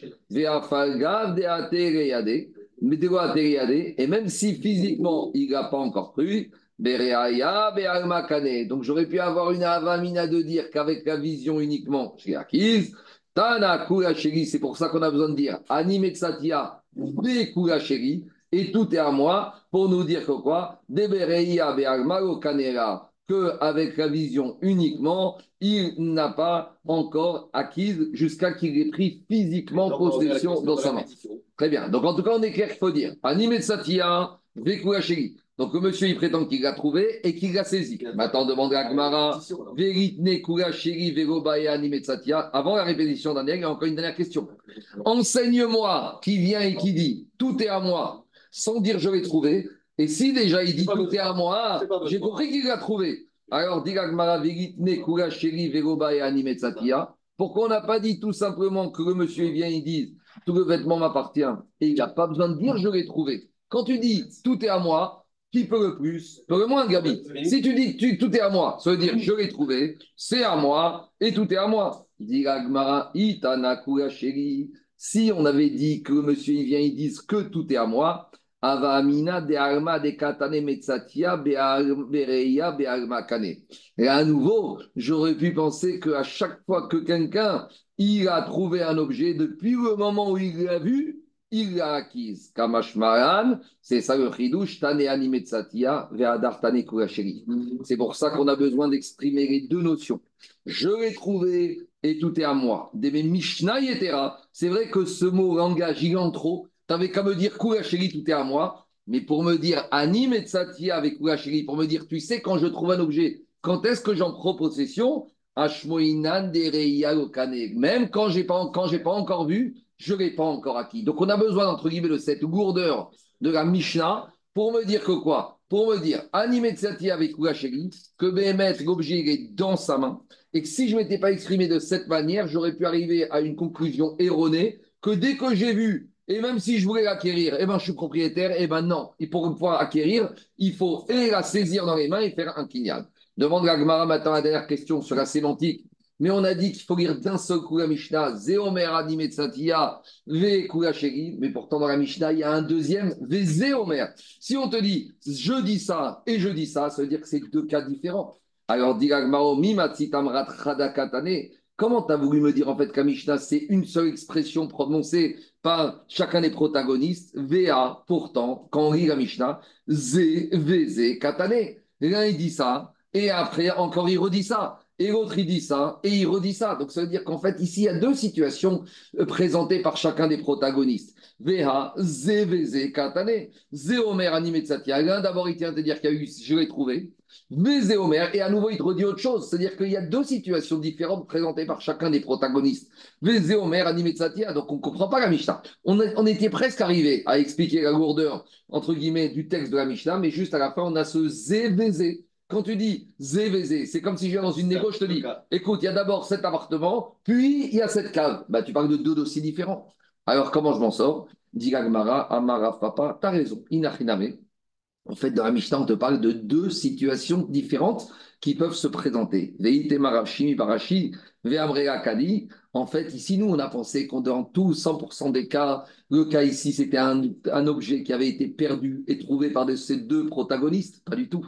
Et même si physiquement, il n'a pas encore cru. Donc j'aurais pu avoir une avamina de dire qu'avec la vision uniquement, je l'ai acquise. Tana c'est pour ça qu'on a besoin de dire Anime Kuracheri, et tout est à moi pour nous dire que quoi? Debereia be'almalo kanera, qu'avec la vision uniquement, il n'a pas encore acquise jusqu'à qu'il ait pris physiquement possession dans sa main. Très bien. Donc en tout cas, on est clair qu'il faut dire Anime Kuracheri. Donc le monsieur, il prétend qu'il l'a trouvé et qu'il l'a saisi. Maintenant, demande à Gmara, Veritne Kura Sheri Verobaya Animetsatia. Avant la répétition d'un il y a encore une dernière question. Enseigne-moi qui vient et qui dit tout est à moi, sans dire je l'ai trouvé. Et si déjà il dit tout est à moi, j'ai compris qu'il l'a trouvé. Alors, dit Gmara, Veritne Kura Sheri Verobaya Animetsatia. Pourquoi on n'a pas dit tout simplement que le monsieur vient et dit tout le vêtement m'appartient et il n'a pas besoin de dire je l'ai trouvé. Quand tu dis tout est à moi, qui peut le plus peut le moins, Gabi. Si tu dis tu, tout est à moi, ça veut dire je l'ai trouvé, c'est à moi et tout est à moi. Dit Agmara, Sheri. Si on avait dit que le monsieur il vient, il dit que tout est à moi, Avamina de Arma de Katane Metsatia Bereia Bealma Kane. Et à nouveau, j'aurais pu penser qu'à chaque fois que quelqu'un il a trouvé un objet, depuis le moment où il l'a vu, il l'a acquise. Kamashmaran, c'est ça le chidouche, Tane Animetsatia, Ve'adar Tane Kurasheri. C'est pour ça qu'on a besoin d'exprimer les deux notions. Je l'ai trouvé et tout est à moi. Des Mishnah c'est vrai que ce mot langage, il en trop. T'avais qu'à me dire tout est à moi. Mais pour me dire Animetsatia avec Kurasheri, pour me dire, tu sais, quand je trouve un objet, quand est-ce que j'en prends possession? Même quand quand j'ai pas encore vu, je ne l'ai pas encore acquis. Donc on a besoin, entre guillemets, de cette gourdeur de la Mishnah pour me dire que quoi? Pour me dire, Animetsati avec Oulacheri, que Béhémet, l'objet, est dans sa main, et que si je ne m'étais pas exprimé de cette manière, j'aurais pu arriver à une conclusion erronée, que dès que j'ai vu, et même si je voulais l'acquérir, eh ben, je suis propriétaire, et ben non, et pour pouvoir acquérir, il faut et la saisir dans les mains et faire un kinyan. Demande la Gemara maintenant la dernière question sur la sémantique. Mais on a dit qu'il faut lire d'un seul coup la Mishnah, Zéomer Animetsatia, Ve Kulacheri. Mais pourtant, dans la Mishnah, il y a un deuxième, Ve Zéomer. Si on te dit, je dis ça et je dis ça, ça veut dire que c'est deux cas différents. Alors, dit l'Agmaro, Mimatsitamrat Radakatane. Comment tu as voulu me dire en fait qu'à Mishnah, c'est une seule expression prononcée par chacun des protagonistes? VA, pourtant, quand on lit la Mishnah, Zé, Vézé, Katane. L'un, il dit ça, et après, encore, il redit ça. Et l'autre, il dit ça, et il redit ça. Donc, ça veut dire qu'en fait, ici, il y a deux situations euh, présentées par chacun des protagonistes. Veha, Zévézé, Katane, Zéomer, Animetsatia. L'un, d'abord, il tient à dire qu'il y a eu, je l'ai trouvé. Vézéomer, et à nouveau, il redit autre chose. C'est-à-dire qu'il y a deux situations différentes présentées par chacun des protagonistes. Vézéomer, Animetsatia. Donc, on ne comprend pas la Mishnah. On était presque arrivé à expliquer la lourdeur, entre guillemets, du texte de la Mishnah, mais juste à la fin, on a ce Zévézé. Quand tu dis Zévézé, c'est comme si je viens dans une négo, je te dis, écoute, il y a d'abord cet appartement, puis il y a cette cave. Bah, tu parles de deux dossiers différents. Alors, comment je m'en sors? Dit Gagmara, Amara, Papa, t'as raison, Inachiname. En fait, dans la Mishnah, on te parle de deux situations différentes qui peuvent se présenter. Veite Marashi, Barashi, Ve'amrea Kadi. En fait, ici, nous, on a pensé qu'on dans tous 100% des cas, le cas ici, c'était un, un objet qui avait été perdu et trouvé par de- ces deux protagonistes. Pas du tout.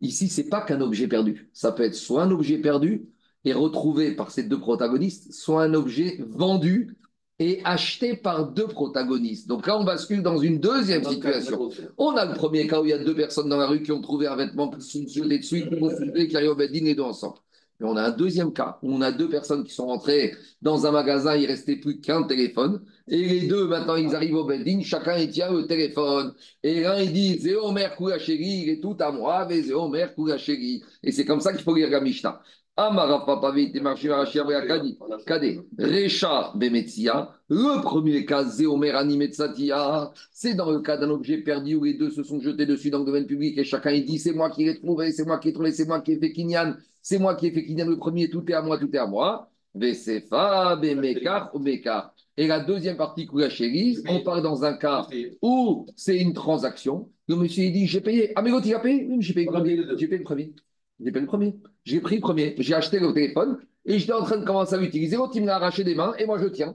Ici, c'est pas qu'un objet perdu. Ça peut être soit un objet perdu et retrouvé par ces deux protagonistes, soit un objet vendu et acheté par deux protagonistes. Donc là, on bascule dans une deuxième situation. On a le premier cas où il y a deux personnes dans la rue qui ont trouvé un vêtement qui sont jetés dessus, qui fumer, qui arrivent au Beddin les deux ensemble. Mais on a un deuxième cas où on a deux personnes qui sont rentrées dans un magasin, il restait plus qu'un téléphone. Et les deux, maintenant, ils arrivent au Beddin, chacun il tient le téléphone. Et l'un, il dit Zéomer Koulacheri, il est tout à moi, mais Zéomer Koulacheri. Et c'est comme ça qu'il faut lire la Mishnah. Le premier cas, Zéomer Animetsatia, c'est dans le cas d'un objet perdu où les deux se sont jetés dessus dans le domaine public et chacun il dit c'est moi qui l'ai trouvé, c'est moi qui l'ai trouvé, c'est moi qui ai fait Kinyan, c'est moi qui ai fait Kinyan le premier, tout est à moi, tout est à moi. Et la deuxième partie, Koulacheri, on parle dans un cas où c'est une transaction. Le monsieur il dit j'ai payé. Ah mais l'autre il a payé Oui, mais j'ai payé le premier. J'ai payé le premier. J'ai payé le premier. J'ai pris le premier. J'ai acheté le téléphone et j'étais en train de commencer à l'utiliser. L'autre il me l'a arraché des mains et moi je tiens.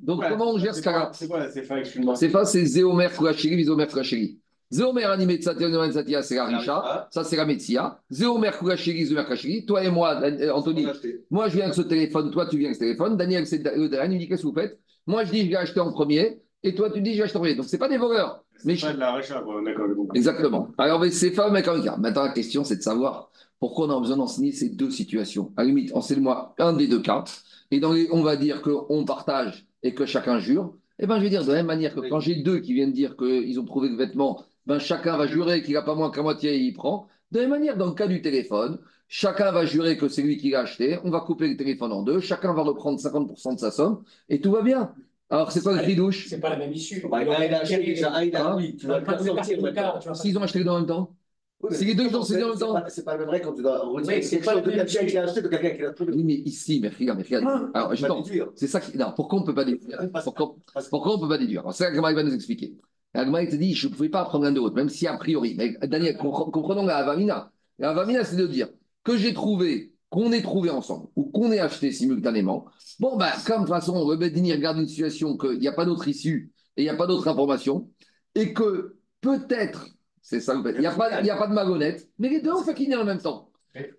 Donc comment on gère ce cas-là C'est quoi la CFA, C'est c'est Zéomer Koulacheri, Zéomer Koulacheri. Zéomer animé Tsatia, Tsatia, c'est la Richa, ça c'est la Metsia. Zéomer Koulacheri, Zéomer Koulacheri. Toi et moi, euh, Anthony, moi je viens avec ce téléphone, toi tu viens avec ce téléphone. Daniel, c'est le dernier, il dit qu'est-ce que vous faites? Moi je dis je l'ai acheté en premier et toi tu dis je l'ai acheté en premier. Donc c'est pas des voleurs. Mais pas de la quoi, d'accord. Exactement. Alors, mais c'est pas mec en cas. Maintenant, la question, c'est de savoir pourquoi on a besoin d'enseigner ces deux situations. À la limite, enseigne-moi un des deux cas. Et dans les, on va dire qu'on partage et que chacun jure. Eh ben, je vais dire de la même manière que quand j'ai deux qui viennent dire qu'ils ont trouvé le vêtement, ben, chacun va jurer qu'il n'a pas moins qu'à moitié et il prend. De la même manière, dans le cas du téléphone, chacun va jurer que c'est lui qui l'a acheté. On va couper le téléphone en deux. Chacun va reprendre 50% de sa somme et tout va bien. Alors, c'est pas le douche? C'est pas la même issue. Bah, il a acheté déjà, ah, il a- Hein? oui, tu vas pas te partir le cas. S'ils ont acheté deux en même temps Oui, Si les deux, ont même c'est temps. C'est pas le même vrai quand tu dois Oui, retirer c'est quelque pas chose le de même quelqu'un qui a acheté de quelqu'un qui l'a trouvé. Oui, mais ici, mais regarde, mais regarde. Alors, Tu vas justement, c'est ça qui. Non, pourquoi on ne peut pas déduire? Pourquoi, on ne peut pas déduire? Alors, C'est ça que va nous expliquer. Agma, il te dit je ne pouvais pas prendre l'un de l'autre, même si a priori. Mais Daniel, compre- comprenons la Avamina. La Avamina, c'est de dire que j'ai trouvé, qu'on ait trouvé ensemble, ou qu'on ait acheté simultanément. Bon, ben, comme de toute façon, le Bedini regarde une situation qu'il n'y a pas d'autre issue et il n'y a pas d'autre information, et que peut-être, c'est ça, il n'y a, pas- a de malhonnête, mais les deux ont fait qu'il en même temps.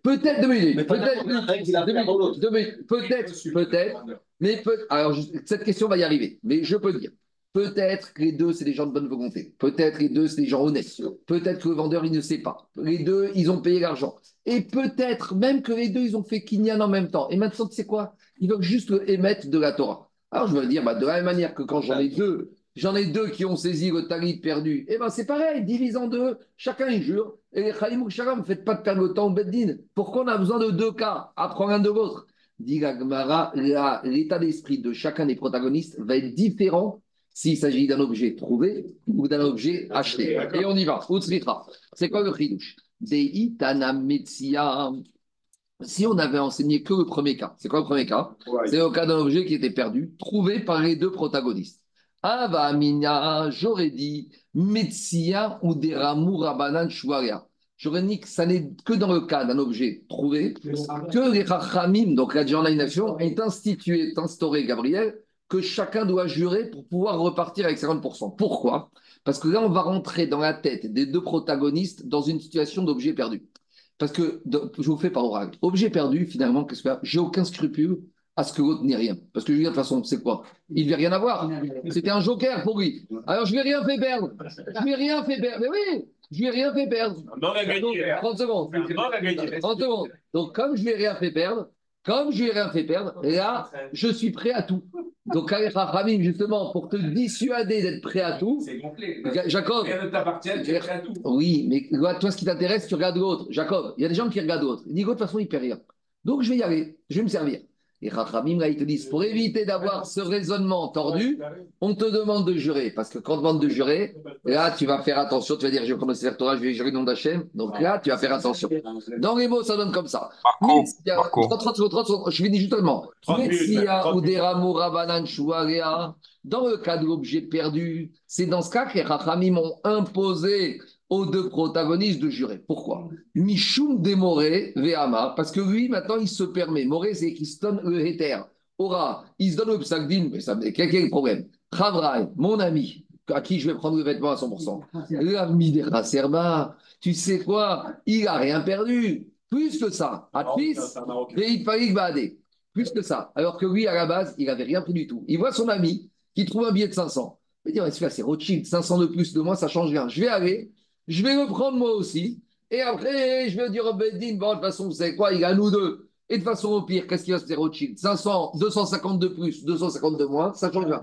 Peut-être, deux minutes, peut-être, peut-être, peut-être, mais peut alors je- cette question va y arriver, mais je peux dire, peut-être que les deux c'est des gens de bonne volonté, peut-être les deux c'est des gens honnêtes, peut-être que le vendeur il ne sait pas, les deux ils ont payé l'argent, et peut-être même que les deux ils ont fait kinyan en même temps, et maintenant tu sais quoi, ils veulent juste émettre de la Torah. Alors je veux dire, bah, de la même manière que quand j'en ai deux, j'en ai deux qui ont saisi le talit perdu, et ben c'est pareil, divise en deux, chacun il jure, et les Khalim ou ne faites pas de perdre le temps au Beddin. Pourquoi on a besoin de deux cas? Apprends l'un de l'autre. Dit l'état d'esprit de chacun des protagonistes va être différent s'il s'agit d'un objet trouvé ou d'un objet acheté. Et on y va. C'est quoi le chidouche? Si on avait enseigné que le premier cas, c'est quoi le premier cas? Ouais. C'est au cas d'un objet qui était perdu, trouvé par les deux protagonistes. Ava Amina, j'aurais dit Metsia ou Deramu Rabanan Shuaria. J'aurais dit que ça n'est que dans le cas d'un objet trouvé que les Rachamim, donc la journalisation, est institué, est instauré, Gabriel, que chacun doit jurer pour pouvoir repartir avec 50%. Pourquoi? Parce que là, on va rentrer dans la tête des deux protagonistes dans une situation d'objet perdu. Parce que, je vous fais par oral, objet perdu, finalement, qu'est-ce que j'ai aucun scrupule à ce que l'autre n'ait rien. Parce que je veux dire, de toute façon, c'est quoi? Il ne veut rien avoir. C'était un joker pour lui. Alors, je ne lui ai rien fait perdre. Je ne lui ai rien fait perdre. Mais oui, je ne lui ai rien fait perdre. Gagné. 30 secondes. Donc, elle a gagné. 30 secondes. Donc, comme je lui ai rien fait perdre, comme je lui ai rien fait perdre, là, je suis prêt à tout. Donc, Khaled Rachamim, justement, pour te dissuader d'être prêt à tout, C'est gonflé. Ja- Jacob, Rien ne t'appartient, tu es prêt à tout. oui, mais toi, ce qui t'intéresse, tu regardes l'autre. Jacob, il y a des gens qui regardent l'autre. Il dit, de toute façon, il ne paie rien. Donc, je vais y aller. Je vais me servir. Et Rachamim, là, ils te disent, pour éviter d'avoir ce raisonnement tordu, on te demande de jurer. Parce que quand on te demande de jurer, là, tu vas faire attention. Tu vas dire, je vais prendre le Torah, je vais jurer le nom d'Hachem. Donc là, tu vas faire attention. Dans les mots, ça donne comme ça. Marco, Metsia- Marco. 30, 30 secondes, 30 secondes, je finis justement. 30 minutes, Metsia 30 ou Deramu Rabanan Shuarea, dans le cas de l'objet perdu, c'est dans ce cas que les Rachamim ont imposé aux deux protagonistes de jurer. Pourquoi? Michoum démoré Ve'ama, parce que lui, maintenant, il se permet. Moré, c'est qu'il se donne le héter. Ora, il se donne le psagdin, mais ça me quel est le problème? Chavraï, mon ami, à qui je vais prendre le vêtement à 100%. L'ami des Serba, tu sais quoi? Il n'a rien perdu. Plus que ça. Il fallait bader. Plus que ça. Alors que lui, à la base, il n'avait rien pris du tout. Il voit son ami qui trouve un billet de 500. Il dit, Ouais, c'est Rothschild, 500 de plus de moi, ça change rien. Je vais aller, je vais le prendre moi aussi. Et après, je vais dire au Bedin, bon, de toute façon, vous savez quoi, il a nous deux. Et de toute façon, au pire, qu'est-ce qui va se faire Rothschild? 500, 250 de plus, 250 de moins, ça change rien.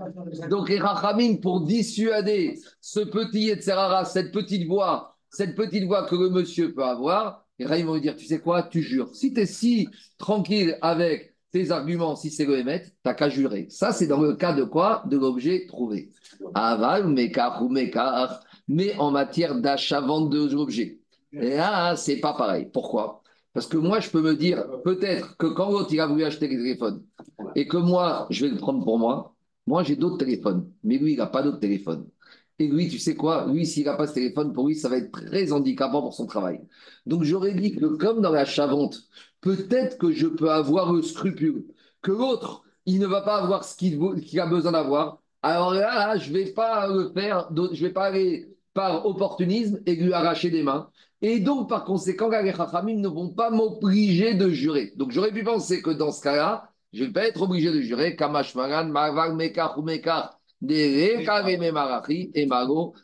Donc, les pour dissuader ce petit Etzerara, cette petite voix, cette petite voix que le monsieur peut avoir, les Rachamim vont lui dire Tu sais quoi, tu jures. Si tu es si tranquille avec tes arguments, si c'est le t'as qu'à jurer. Ça, c'est dans le cas de quoi? De l'objet trouvé. Aval, Mekar ou Mekar, mais en matière d'achat-vente de l'objet. Là, c'est pas pareil. Pourquoi? Parce que moi, je peux me dire, peut-être que quand l'autre, il a voulu acheter les téléphones, et que moi, je vais le prendre pour moi, moi, j'ai d'autres téléphones, mais lui, il n'a pas d'autres téléphones. Et lui, tu sais quoi? Lui, s'il n'a pas ce téléphone, pour lui, ça va être très handicapant pour son travail. Donc, j'aurais dit que comme dans l'achat-vente, peut-être que je peux avoir le scrupule, que l'autre, il ne va pas avoir ce qu'il a besoin d'avoir. Alors là, je ne vais pas le faire, je ne vais pas aller par opportunisme et lui arracher des mains. Et donc, par conséquent, les Chachamim ne vont pas m'obliger de jurer. Donc, j'aurais pu penser que dans ce cas-là, je ne vais pas être obligé de jurer.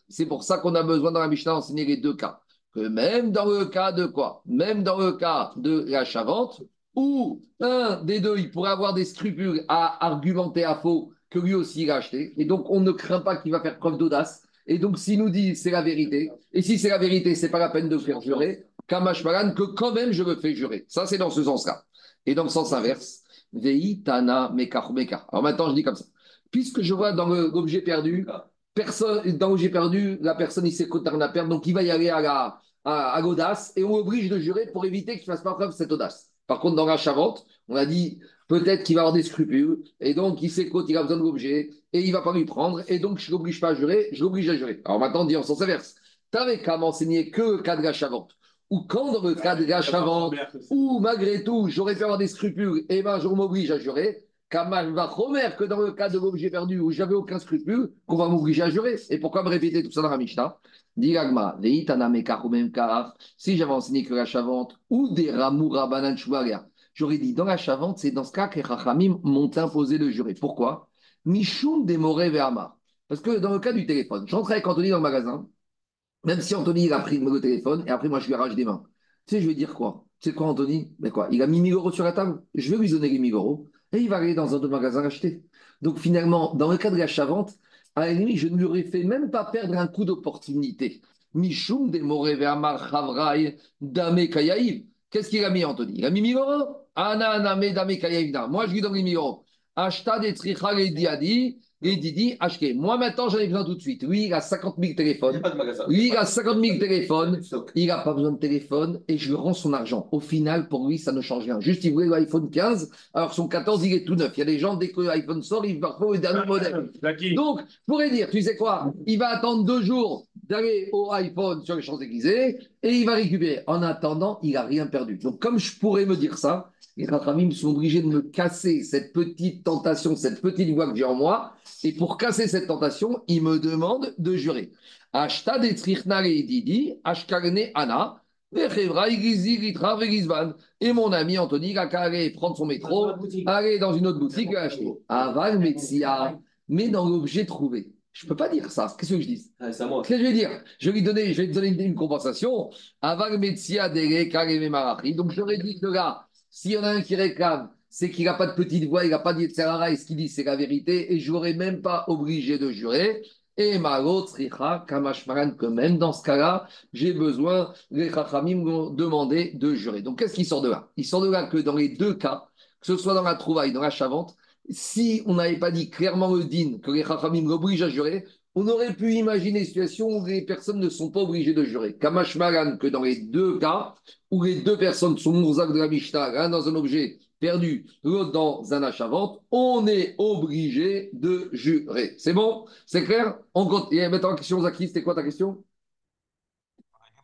C'est pour ça qu'on a besoin dans la Mishnah d'enseigner les deux cas. Que même dans le cas de quoi? Même dans le cas de l'achat-vente, où un des deux, il pourrait avoir des scrupules à argumenter à faux que lui aussi il a acheté. Et donc, on ne craint pas qu'il va faire preuve d'audace. Et donc, s'il nous dit c'est la vérité, et si c'est la vérité, c'est pas la peine de faire jurer, Kamash Malan, que quand même je me fais jurer. Ça, c'est dans ce sens-là. Et dans le sens inverse, Vei Tana Mekar Mekar. Alors maintenant, je dis comme ça. Puisque je vois dans l'objet perdu, personne, dans l'objet perdu, la personne, il sait qu'on a perdu, donc il va y aller à la, à, l'audace et on l'oblige de jurer pour éviter qu'il ne fasse pas preuve cette audace. Par contre, dans l'achat-vente, on a dit peut-être qu'il va avoir des scrupules et donc il sait qu'il a besoin de l'objet et il ne va pas lui prendre et donc je ne l'oblige pas à jurer, je l'oblige à jurer. Alors maintenant, on dit en sens inverse. Tu n'avais qu'à m'enseigner que le cas de l'achat-vente ou quand dans le cas de l'achat-vente ou malgré tout, j'aurais pu avoir des scrupules, et ben je m'oblige à jurer. Kamal va Romer que dans le cas de l'objet perdu où j'avais aucun scrupule, qu'on va m'obliger à jurer. Et pourquoi me répéter tout ça dans la Mishnah? Diragma, Veitana Mekar ou si j'avais enseigné que l'achat-vente ou des Ramoura Banan j'aurais dit dans l'achat-vente, c'est dans ce cas que les Rachamim m'ont imposé de jurer. Pourquoi? Mishum Demore Ve'amar. Parce que dans le cas du téléphone, j'entrais avec Anthony dans le magasin, même si Anthony il a pris le téléphone, et après moi je lui arrache des mains. Tu sais, je vais dire quoi? Tu sais quoi, Anthony? Mais quoi? Il a mis 1000 euros sur la table, je vais lui donner les 1000 euros, et il va aller dans un autre magasin acheter. Donc finalement, dans le cas de l'achat-vente, à la limite, je ne lui aurais fait même pas perdre un coup d'opportunité. Mishum de Moreveamar Chavraï Dame Kayaïv. Qu'est-ce qu'il a mis, Anthony? Il a mis 1000 euros Moi, je lui donne les 1000 euros. Acheta des et diadi, et didi, acheté. Moi, maintenant, j'en ai besoin tout de suite. Lui, il a 50 000 Il n'y a téléphones. Lui, il a 50 000 téléphones. Il n'a pas besoin de téléphone et je lui rends son argent. Au final, pour lui, ça ne change rien. Juste, il voulait l'iPhone 15, alors son 14, il est tout neuf. Il y a des gens, dès que l'iPhone sort, ils parfois le dernier modèle. Donc, je pourrais dire, tu sais quoi, il va attendre deux jours d'aller au iPhone sur les Champs-Élysées et il va récupérer. En attendant, il n'a rien perdu. Donc, comme je pourrais me dire ça, les Khatramim sont obligés de me casser cette petite tentation, cette petite voix que j'ai en moi. Et pour casser cette tentation, ils me demandent de jurer. Ashta de didi, ashkarne ana. Et mon ami Anthony, a aller prendre son métro, aller dans une autre boutique et acheter. Aval Metsia, mais dans l'objet trouvé. Je ne peux pas dire ça. Qu'est-ce que je dis? Ah, c'est à moi. Qu'est-ce que je vais dire? Je vais lui donner, je vais lui donner une, compensation. Aval Metsia dere kareme marachi. Donc j'aurais dit que là, s'il y en a un qui réclame, c'est qu'il n'a pas de petite voix, il n'a pas de et ce qu'il dit, c'est la vérité, et je n'aurais même pas obligé de jurer. Et Marot, Sricha, Kamashmaran, que même dans ce cas-là, j'ai besoin, les Chachamim m'ont demandé de jurer. Donc qu'est-ce qui sort de là? Il sort de là que dans les deux cas, que ce soit dans la trouvaille, dans la chavante, si on n'avait pas dit clairement le din, que les Chachamim l'obligent à jurer, on aurait pu imaginer une situation où les personnes ne sont pas obligées de jurer. Kamash Maran, que dans les deux cas, où les deux personnes sont Mourzak de la Mishnah, l'un dans un objet perdu, l'autre dans un achat-vente, on est obligé de jurer. C'est bon? C'est clair? On. Et maintenant, question, Zaki, c'était quoi ta question?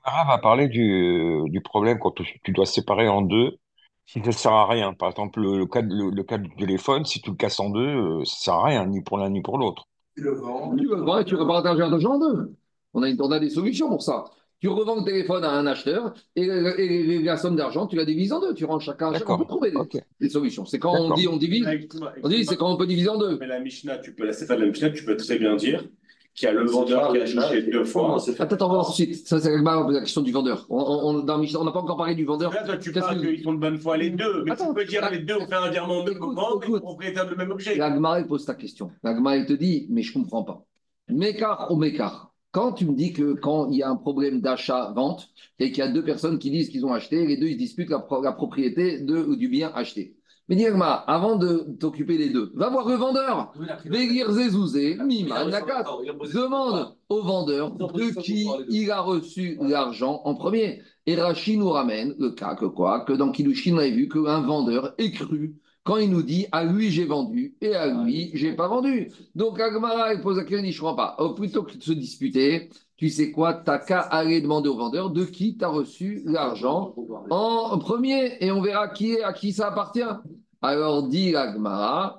Sarah va parler du, du problème quand tu, tu dois séparer en deux, si ça ne sert à rien. Par exemple, le, le cas, le, le cas du téléphone, si tu le casses en deux, euh, ça ne sert à rien, ni pour l'un ni pour l'autre. Tu le vends et tu repartages l'argent en deux. On a, on a des solutions pour ça. Tu revends le téléphone à un acheteur et, et- et la somme d'argent, tu la divises en deux. Tu rends chacun. On D'accord. peut trouver des, solutions. C'est quand on dit on divise, on dit c'est quand on peut diviser en deux. Mais la Mishnah, tu peux la de la Mishnah, tu peux très bien dire qu'il y a le vendeur qui a touché deux fois. Attends, attends, on va voir ensuite. Ça, c'est la question du vendeur. On, on- on- on n'a pas encore parlé du vendeur. Là, toi, tu parles qu'ils sont de bonne foi les deux, mais Attends, tu peux dire les deux, on fait un virement de Écoute, commande, mais propriétaire de même objet. La Gemara, elle pose ta question. La Gemara, elle te dit, mais je ne comprends pas. Mécart ou mécart Quand tu me dis que quand il y a un problème d'achat-vente et qu'il y a deux personnes qui disent qu'ils ont acheté, les deux, ils disputent la, pro- la propriété de, ou du bien acheté. Mais Gemara, avant de t'occuper des deux, va voir le vendeur. Vegir Zezouzé, Mima, Nakat. Demande au vendeur de qui il a reçu l'argent en premier. Et Rachid nous ramène le cas que quoi? Que dans Kilushin, on avait vu qu'un vendeur est cru quand il nous dit à lui j'ai vendu et à lui j'ai pas vendu. Donc Agmara il pose la question, je comprends pas. Oh, plutôt que de se disputer, tu sais quoi T'as qu'à aller demander au vendeur de qui tu as reçu l'argent en premier et on verra qui est, à qui ça appartient. Alors dit Agmara.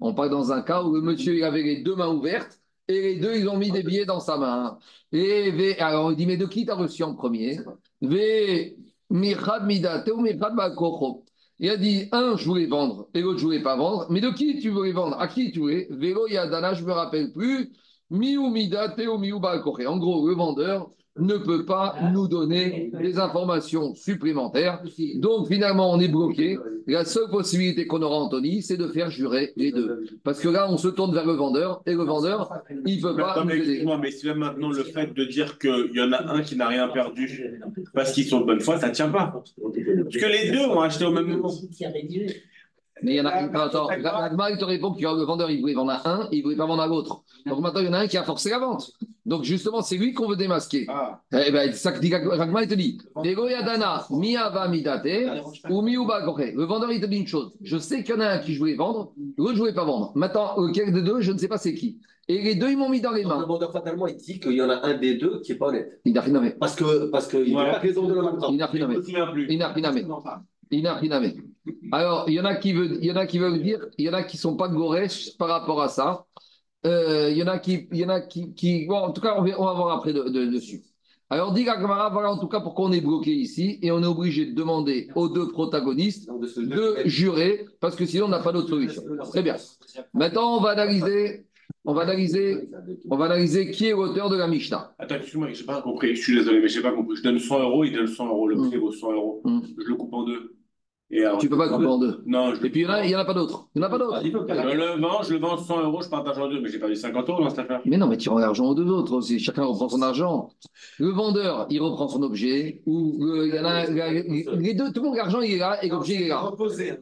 On parle dans un cas où le monsieur il avait les deux mains ouvertes et les deux ils ont mis des billets dans sa main. Et alors il dit mais de qui tu as reçu en premier? Ve- Il a dit, un, je voulais vendre, et l'autre, je voulais pas vendre. Mais de qui tu voulais vendre? À qui tu voulais Vélo Yadana, je me rappelle plus. Ba'koche. En gros, le vendeur ne peut pas nous donner des informations supplémentaires. Donc, finalement, on est bloqué. La seule possibilité qu'on aura, Anthony, c'est de faire jurer les deux. Parce que là, on se tourne vers le vendeur, et le vendeur, il peut Mais pas attends, nous mais aider. excuse-moi, mais si là maintenant le fait de dire qu'il y en a un qui n'a rien perdu parce qu'ils sont de bonne foi, ça ne tient pas. Parce que les deux ont acheté au même moment. Mais il y en a attends, la- L'Agma, il te répond que le vendeur, il voulait vendre à un et il ne voulait pas vendre à l'autre. Donc maintenant, il y en a un qui a forcé la vente. Donc justement, c'est lui qu'on veut démasquer. Ah, Eh ben, c'est ça que dit L'Agma, il te dit Degoyadana, miava midate, ou miuba gore. Le vendeur, il te dit une chose. Je sais qu'il y en a un qui je voulais vendre, l'autre, je ne voulais pas vendre. Maintenant, lequel des deux, je ne sais pas c'est qui. Et les deux, ils m'ont mis dans les Donc, le mains. vendeur, fatalement, il dit qu'il y en a un des deux qui n'est pas honnête. Il n'a rien. Parce que parce pas raison de le même temps. Il n'a rien. Il n'a rien Alors, il y en a qui veulent, il y en a qui veulent dire, il y en a qui sont pas goresh par rapport à ça. Euh, il y en a qui, il y en a qui, qui- bon, en tout cas, on va, on va voir après de- de- dessus. Alors, dit Gagmara, voilà en tout cas pourquoi on est bloqué ici et on est obligé de demander aux deux protagonistes de jurer parce que sinon on n'a pas d'autre solution. Très bien. Maintenant, on va analyser, on va analyser, on va analyser qui est l'auteur de la Mishnah. Attends, excuse-moi, je n'ai pas compris. Je suis désolé, mais je n'ai pas compris. Je donne 100 euros, il donne 100 euros. Le Mm. prix vaut 100 euros. Mm. Je le coupe en deux. Et alors, Tu peux pas couper en deux. Non, je Et puis il y en a, il y en a pas d'autres. Il y en a pas d'autres. Je le vends, je le vends 100 euros, je partage en deux, mais j'ai perdu 50 euros dans cette affaire. Mais non, mais tu rends l'argent aux deux autres aussi. Chacun reprend son argent. Le vendeur, il reprend son objet. Ou le- il y en a, les deux, tout le monde, l'argent, il est là et l'objet, il est là.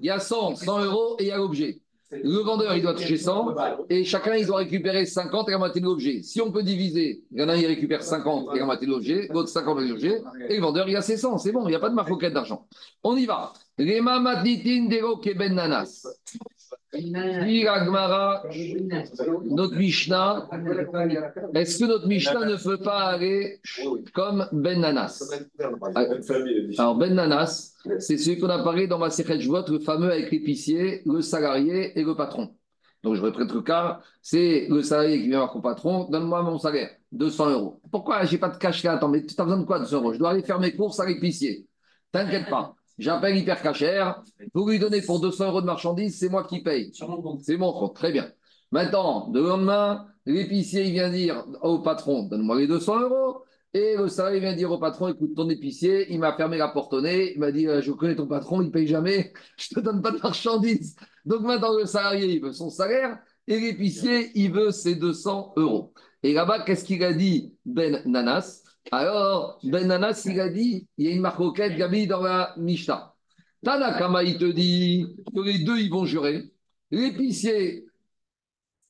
Il y a 100, 100 euros et il y a l'objet. Le vendeur, il doit toucher 100 et chacun, il doit récupérer 50 et la moitié de l'objet. Si on peut diviser, il y en a un, il récupère 50 et la moitié de l'objet, l'autre 50 et l'objet, et le vendeur, il a ses 100. C'est bon, il n'y a pas de marcoquette d'argent. On y va. Rema matitin dero keben nanas. Notre Mishnah, est-ce que notre Mishnah ne peut pas aller comme Ben Nanas? Alors Ben Nanas, c'est celui qu'on a parlé dans ma Jvot, le fameux avec l'épicier, le salarié et le patron. Donc je répète le cas, c'est le salarié qui vient voir son patron, donne-moi mon salaire, 200 euros. Pourquoi j'ai pas de cash là? Attends, mais tu as besoin de quoi 200 euros? Je dois aller faire mes courses à l'épicier. T'inquiète pas, j'appelle Hyper Cacher, vous lui donnez pour 200 euros de marchandises, c'est moi qui paye. C'est mon compte, très bien. Maintenant, le lendemain, l'épicier il vient dire au patron, donne-moi les 200 euros. Et le salarié vient dire au patron, écoute, ton épicier, il m'a fermé la porte au nez, il m'a dit, euh, je connais ton patron, il paye jamais, je te donne pas de marchandises. Donc maintenant, le salarié, il veut son salaire, et l'épicier, il veut ses 200 euros. Et là-bas, qu'est-ce qu'il a dit Ben Nanas? Alors, Ben Nanas, il a dit, il y a une auquel Gabi dans la Mishnah. Tanakama, il te dit que les deux, ils vont jurer. L'épicier,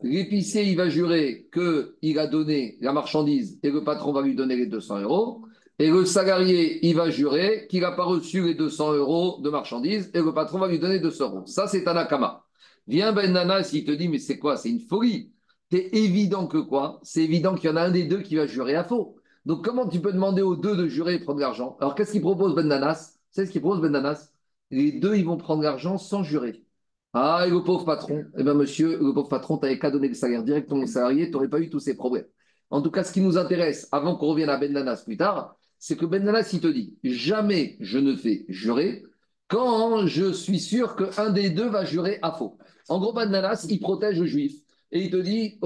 l'épicier, il va jurer qu'il a donné la marchandise et le patron va lui donner les 200 euros. Et le salarié, il va jurer qu'il n'a pas reçu les 200 euros de marchandises et le patron va lui donner 200 euros. Ça, c'est Tanakama. Viens Ben Nanas, il te dit, mais c'est quoi? C'est une folie. C'est évident que quoi? C'est évident qu'il y en a un des deux qui va jurer à faux. Donc, comment tu peux demander aux deux de jurer et prendre l'argent? Alors, qu'est-ce qu'il propose Ben Nanas? C'est ce qu'il propose Ben Nanas? Les deux, ils vont prendre l'argent sans jurer. Ah, et le pauvre patron Eh bien, monsieur, le pauvre patron, tu n'avais qu'à donner le salaire directement au salarié, tu n'aurais pas eu tous ces problèmes. En tout cas, ce qui nous intéresse, avant qu'on revienne à Ben Nanas plus tard, c'est que Ben Nanas, il te dit jamais je ne fais jurer quand je suis sûr qu'un des deux va jurer à faux. En gros, Ben Nanas, il protège le juif. Et il te dit,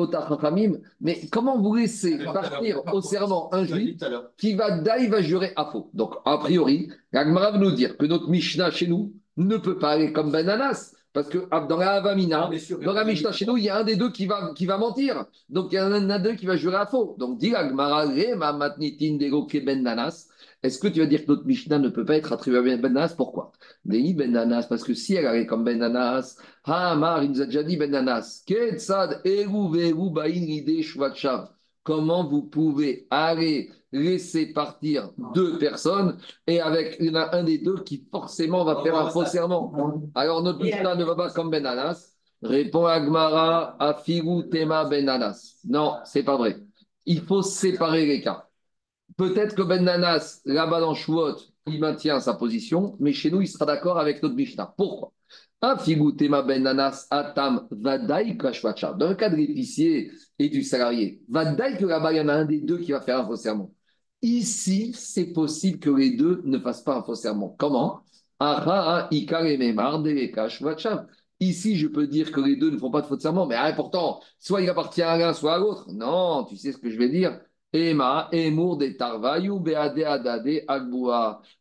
mais comment vous laissez partir au serment un juif qui va d'ailleurs va jurer à faux Donc, a priori, l'Agmara veut nous dire que notre Mishnah chez nous ne peut pas aller comme Ben Nanas. Parce que ah, dans la Avamina, dans la Mishnah chez nous, il y a un des deux qui va, qui va mentir. Donc, il y en a un des deux qui va jurer à faux. Donc, dit ben. Est-ce que tu vas dire que notre Mishnah ne peut pas être attribué à Ben Nanas? Pourquoi? Dei Ben Nanas, parce que si elle arrive comme Ben Nanas, Ha Amar, il nous a déjà dit Ben Nanas. Comment vous pouvez aller laisser partir deux personnes et avec il y en a un des deux qui forcément va faire un faux serment Alors notre Mishnah ne va pas comme Ben Nanas. Répond Agmara à Figu Tema Ben Nanas. Non, c'est pas vrai. Il faut séparer les cas. Peut-être que Ben Nanas, là-bas dans Chouot, il maintient sa position, mais chez nous, il sera d'accord avec notre Mishnah. Pourquoi? Ben Nanas Atam Dans le cas de l'épicier et du salarié, Vadaï que là-bas, il y en a un des deux qui va faire un faux serment. Ici, c'est possible que les deux ne fassent pas un faux serment. Comment Ici, je peux dire que les deux ne font pas de faux serment, mais ah, pourtant, soit il appartient à l'un, soit à l'autre. Non, tu sais ce que je vais dire? Emma, Emour de Tarvayou, Beade Adade.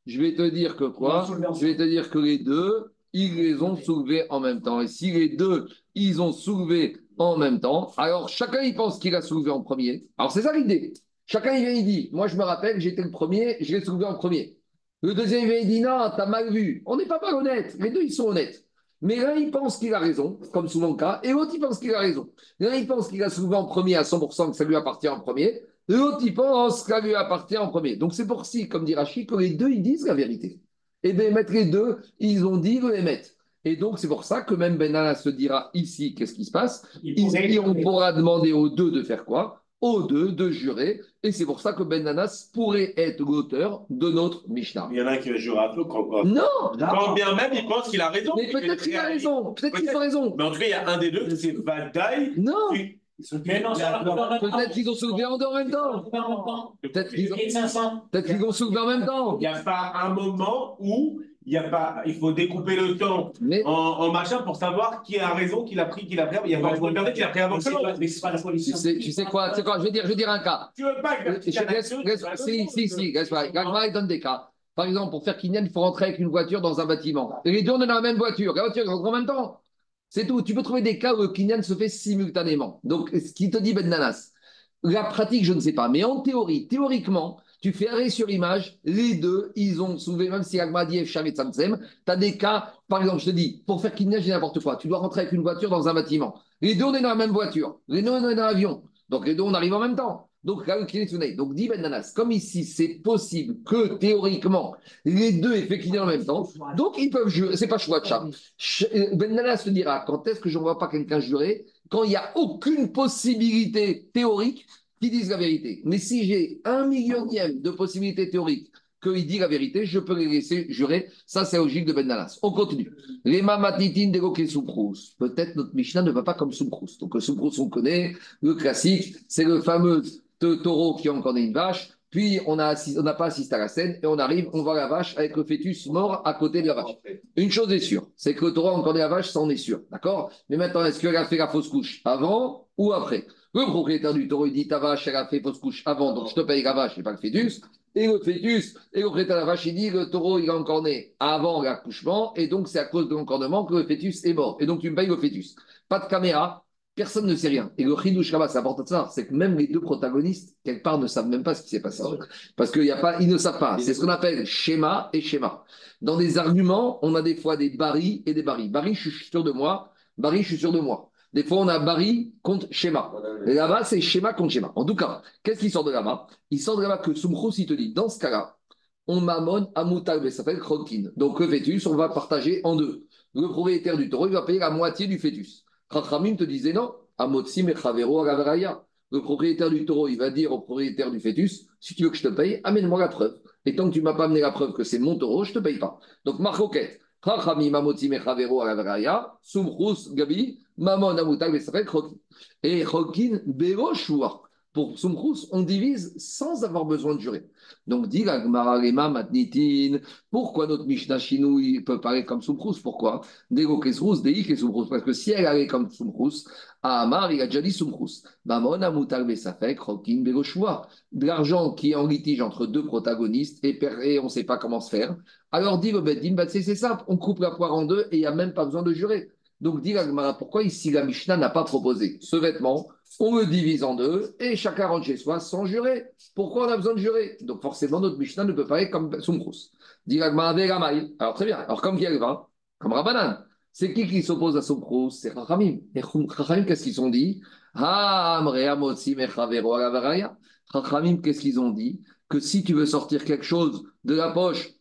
Je vais te dire que quoi? Je vais te dire que les deux, ils les ont soulevés en même temps. Et si les deux, ils ont soulevé en même temps, alors chacun, il pense qu'il a soulevé en premier. Alors c'est ça l'idée. Chacun, il vient, il dit, moi je me rappelle, j'étais le premier, je l'ai soulevé en premier. Le deuxième, il vient, il dit, non, t'as mal vu. On n'est pas mal honnête. Les deux, ils sont honnêtes. Mais l'un, il pense qu'il a raison, comme souvent le cas, et l'autre, il pense qu'il a raison. L'un, il pense qu'il a soulevé en premier à 100%, que ça lui appartient en premier. L'autre, il pense qu'elle lui appartient en premier. Donc, c'est pour si, comme dit Rachid, que les deux, ils disent la vérité. Et bien, mettre les deux, ils ont dit le émettre. Et donc, c'est pour ça que même Benalla se dira ici, qu'est-ce qui se passe? Ici, on pourra demander aux deux de faire quoi? Aux deux de jurer. Et c'est pour ça que Ben Nanas pourrait être l'auteur de notre Mishnah. Il y en a un qui va jurer à toi quand, Non quand bien même il pense qu'il a raison. Mais peut-être qu'il a raison. Peut-être qu'il a raison. Mais en tout cas, il y a un des deux, c'est Vadaï. Non Mais Peut-être qu'ils ont soulevé en deux en même temps. Peut-être qu'ils ont, Et 500. peut-être qu'ils ont soulevé en même temps. Il n'y a pas un moment où il y a pas, il faut découper le temps Mais en, en machin pour savoir qui a raison, qui l'a pris, qui l'a pris. Il y a pas une personne qui l'a pris avant Mais que l'autre. pas- mais c'est pas la tu sais, tu sais quoi, tu sais quoi je, vais dire, je vais dire un cas. Tu veux pas que la si, si, si. Gagmar, il donne des cas. Par exemple, pour faire Kinyan, il faut rentrer avec une voiture dans un bâtiment. Et les deux, on est dans la même voiture. La voiture, elle rentre en même temps. C'est tout. Tu peux trouver des cas où le Kinyan se fait simultanément. Donc, ce qui te dit Ben Nanas, la pratique, je ne sais pas. Mais en théorie, théoriquement, tu fais arrêt sur image, les deux, ils ont soulevé, même si Agma dit Charit Samsem, tu as des cas, par exemple, je te dis, pour faire Kinyan, j'ai n'importe quoi. Tu dois rentrer avec une voiture dans un bâtiment. Les deux, on est dans la même voiture. Les deux, on est dans l'avion. Donc, les deux, on arrive en même temps. Donc. Donc, dit Ben Nanas, comme ici, c'est possible que théoriquement, les deux aient fait en même temps. Donc, ils peuvent jurer. C'est pas choix de chat. Ch- euh, Ben Nanas se dira quand est-ce que je ne vois pas quelqu'un jurer Quand il n'y a aucune possibilité théorique qui dise la vérité. Mais si j'ai un millionième de possibilités théoriques qu'il dit la vérité, je peux les laisser jurer. Ça, c'est logique de Ben Nanas. On continue. Les mamatitin d'évoquer Soukrous. Peut-être notre Mishnah ne va pas comme Soukrous. Donc, le Soukrous, on connaît. Le classique, c'est le fameux taureau qui a encore une vache. Puis, on n'a on pas assisté à la scène et on arrive, on voit la vache avec le fœtus mort à côté de la vache. Une chose est sûre, c'est que le taureau a encore la vache, ça on est sûr. D'accord? Mais maintenant, est-ce qu'elle a fait la fausse couche avant ou après? Le propriétaire du taureau, il dit ta vache, elle a fait fausse couche avant, donc je te paye la vache et pas le fœtus. Et le fœtus, et le propriétaire de la vache, il dit le taureau, il a encore né avant l'accouchement, et donc c'est à cause de l'encornement que le fœtus est mort. Et donc tu me payes le fœtus. Pas de caméra, personne ne sait rien. Et le chidouche là-bas, c'est important de savoir, c'est que même les deux protagonistes, quelque part, ne savent même pas ce qui s'est passé. Parce qu'il y a pas, ils ne savent pas. C'est ce qu'on appelle schéma et schéma. Dans des arguments, on a des fois des barils et des barils. Baril, je suis sûr de moi. Baril, je suis sûr de moi. Des fois, on a baril contre schéma. Et là-bas, c'est schéma contre schéma. En tout cas, qu'est-ce qui sort de là-bas? Il sort de là-bas que Soumchous, il te dit, dans ce cas-là, on mamone à Moutal, ça s'appelle Krokin. Donc le fœtus, on va partager en deux. Le propriétaire du taureau, il va payer la moitié du fœtus. Rachamim te disait non, Amotsim et Chavero Agavaraya. le propriétaire du taureau, il va dire au propriétaire du fœtus, si tu veux que je te paye, amène-moi la preuve. Et tant que tu m'as pas amené la preuve que c'est mon taureau, je te paye pas. Donc. Chachami gabi, chokin. Et chokin bero. Pour sumchus, on divise sans avoir besoin de jurer. Donc, dit la Gemara matnitin, pourquoi notre Mishnah Chinou il peut parler comme sumchus? Pourquoi? Dego kesrus, dei kesumchus. Parce que si elle allait comme sumchus, Amar, il a déjà dit sumchus. De l'argent qui est en litige entre deux protagonistes et, on ne sait pas comment se faire. Alors dit le Beddin, bah, c'est simple, on coupe la poire en deux et il n'y a même pas besoin de jurer. Donc dit Gemara, pourquoi ici la Mishnah n'a pas proposé ce vêtement? On le divise en deux et chacun rentre chez soi sans jurer. Pourquoi on a besoin de jurer? Donc forcément notre Mishnah ne peut pas être comme Sumchus. Dit Gemara. Alors très bien, alors comme va Comme Rabbanan. C'est qui qui s'oppose à Sumchus C'est Chachamim. Et Chachamim, qu'est-ce qu'ils ont dit? Ah. Chachamim, qu'est-ce qu'ils ont dit? Que si tu veux sortir quelque chose de la poche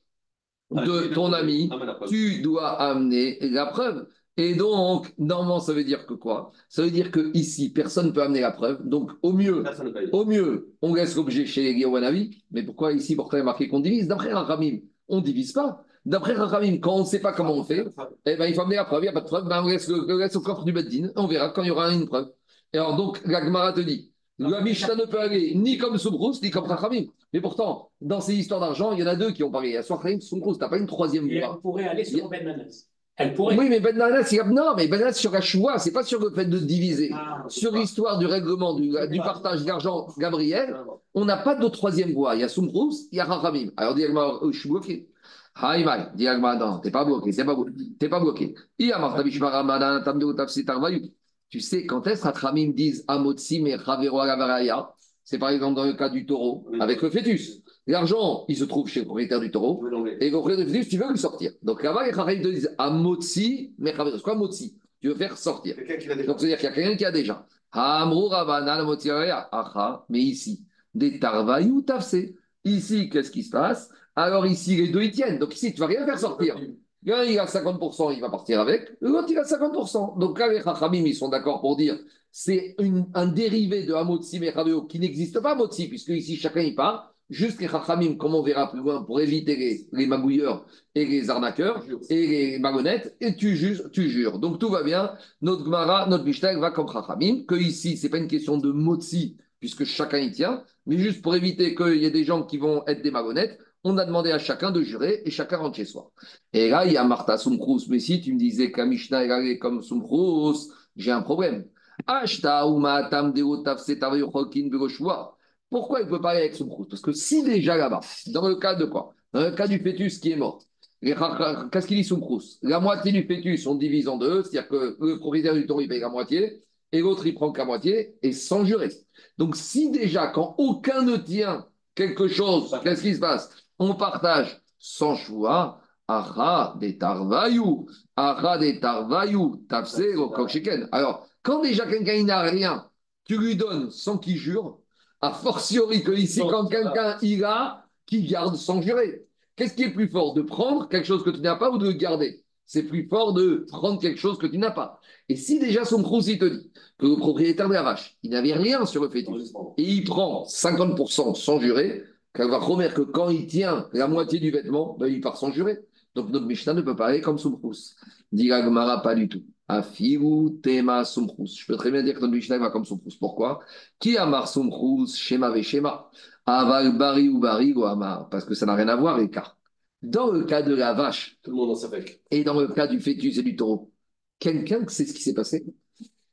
de ton ami, Ah, tu dois amener la preuve. Et donc, normalement, ça veut dire que quoi? Ça veut dire que ici, personne ne peut amener la preuve. Donc, au mieux, au mieux, on laisse l'objet chez les. Mais pourquoi ici, pourquoi il a marqué qu'on divise? D'après Rachamim, on ne divise pas. D'après Rachamim, quand on ne sait pas comment on fait, eh ben, il faut amener la preuve. Il n'y a pas de preuve. Ben, on laisse, le, laisse au coffre du Beddin. On verra quand il y aura une preuve. Et alors, donc, la Gemara te dit la Mishnah ne peut aller ni comme Soumrous, ni comme Rachamim. Mais pourtant, dans ces histoires d'argent, il y en a deux qui ont parlé. Il y a soit Rachamim, Soumrous. Tu n'as pas une troisième voie. elle pourrait aller sur Ben Manas. Elle pourrait. Oui, mais Ben Nanas, il a... non, mais Ben sur la choix, c'est pas sur le fait de diviser. Ah, Sur l'histoire du règlement du, du partage d'argent, Gabriel, on n'a pas de troisième voie. Il y a Soumrous, il y a Rachamim. Alors, dis-moi, je suis bloqué. Haïmaï, dis-moi, non, t'es pas bloqué, t'es pas bloqué. T'es pas bloqué. Tu sais, quand est-ce que Rachamim disent Amotsi, mais Ravero Alavaraya C'est par exemple dans le cas du taureau, avec le fœtus. L'argent, il se trouve chez le propriétaire du taureau. Et le propriétaire du fœtus, tu veux le sortir. Donc là-bas, les Chachamim te disent Amotsi, mais Ravero. C'est quoi Motsi Tu veux faire sortir. Donc, c'est-à-dire qu'il y a quelqu'un qui a déjà. Amrou Rabbanan Motiraya. Aha, mais ici, des Tarvayu Tafse. Ici, qu'est-ce qui se passe? Alors, ici, les deux, ils tiennent. Donc, ici, tu ne vas rien faire sortir. L'un, il a 50%, il va partir avec. L'autre, il a 50%. Donc, là, les Chachamim, ils sont d'accord pour dire c'est un dérivé de Hamotzi Mechaveo qui n'existe pas, Hamotzi, puisque ici, chacun y part. Juste les Chachamim, comme on verra plus loin, pour éviter les, les magouilleurs et les arnaqueurs et les malhonnêtes, et tu jures, tu jures. Donc tout va bien. Notre Gemara, notre Mishnah va comme Chachamim, que ici, c'est pas une question de motzi, puisque chacun y tient, mais juste pour éviter qu'il y ait des gens qui vont être des malhonnêtes, on a demandé à chacun de jurer et chacun rentre chez soi. Et là, il y a Martha Sumchrous, mais si tu me disais que la Mishnah est allée comme Sumchrous, j'ai un problème. Pourquoi il peut parler avec Sumchrous Parce que si déjà là-bas, dans le cas de quoi? Dans le cas du fœtus qui est mort, Qu'est-ce qu'il dit Soumkrous La moitié du fœtus, on divise en deux, c'est-à-dire que le propriétaire du taureau, il paye la moitié, et l'autre, il prend que la moitié, et sans jurer. Donc, si déjà, quand aucun ne tient quelque chose, qu'est-ce qui se passe? On partage sans choix, Acha des tarvayou, Acha des tarvayou, tafse au. Alors, quand déjà quelqu'un n'a rien, tu lui donnes sans qu'il jure, a fortiori que ici, quand quelqu'un il a, qui garde sans jurer. Qu'est-ce qui est plus fort De prendre quelque chose que tu n'as pas ou de le garder? C'est plus fort de prendre quelque chose que tu n'as pas. Et si déjà son crous, il te dit que le propriétaire de la vache, il n'avait rien sur le fœtus, et il prend 50% sans jurer, remettre que quand il tient la moitié du vêtement, ben, il part sans jurer. Donc notre Mishnah ne peut pas aller comme Soumkrous. Dit Gemara, pas du tout. Afiru tema Soumkrous. Je peux très bien dire que notre Mishnah va comme Soumkrous. Pourquoi? Qui amar Soumkrous, Shema ve Shema Aval bari ou bari ou amar Parce que ça n'a rien à voir les cas. Dans le cas de la vache Tout le monde en savait. et dans le cas du fœtus et du taureau, quelqu'un sait ce qui s'est passé?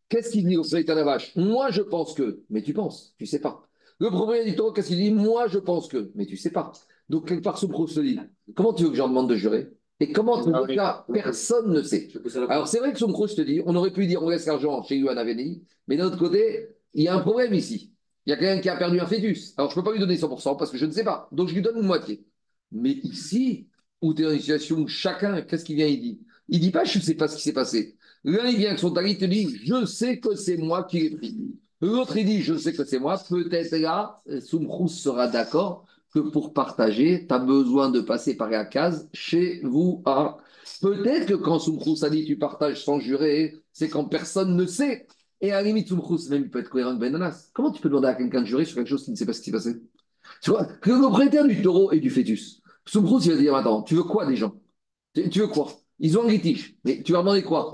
Qu'est-ce qu'il dit au propriétaire de la vache? Moi, je pense que. Mais tu penses, tu sais pas. Le propriétaire du taureau, qu'est-ce qu'il dit? Moi, je pense que. Mais tu sais pas. Donc, quelque part, se dit Comment tu veux que j'en demande de jurer? Et comment tu veux personne ne sait? Alors, c'est vrai que Somkro, je te dis, on aurait pu dire on laisse l'argent chez Yuan Aveni, mais d'un autre côté, il y a un problème ici. Il y a quelqu'un qui a perdu un fœtus. Alors, je ne peux pas lui donner 100% parce que je ne sais pas. Donc, je lui donne une moitié. Mais ici, où tu es dans une situation où chacun, qu'est-ce qu'il vient, il dit? Il dit pas je ne sais pas ce qui s'est passé. L'un, il vient avec son talit, il te dit je sais que c'est moi qui l'ai pris. L'autre, il dit je sais que c'est moi. Peut-être là, Soumkrous sera d'accord que pour partager, tu as besoin de passer par la case chez vous. à Peut-être que quand Soumkrous a dit tu partages sans jurer, c'est quand personne ne sait. Et à la limite, Soumchrous, même il peut être cohérent avec Benanas. Comment tu peux demander à quelqu'un de jurer sur quelque chose qui ne sait pas ce qui s'est passé? Tu vois, que le propriétaire du taureau et du fœtus, Soumchrous, il va dire Attends, tu veux quoi des gens? Tu veux quoi? Ils ont un litige. Mais tu vas demander quoi?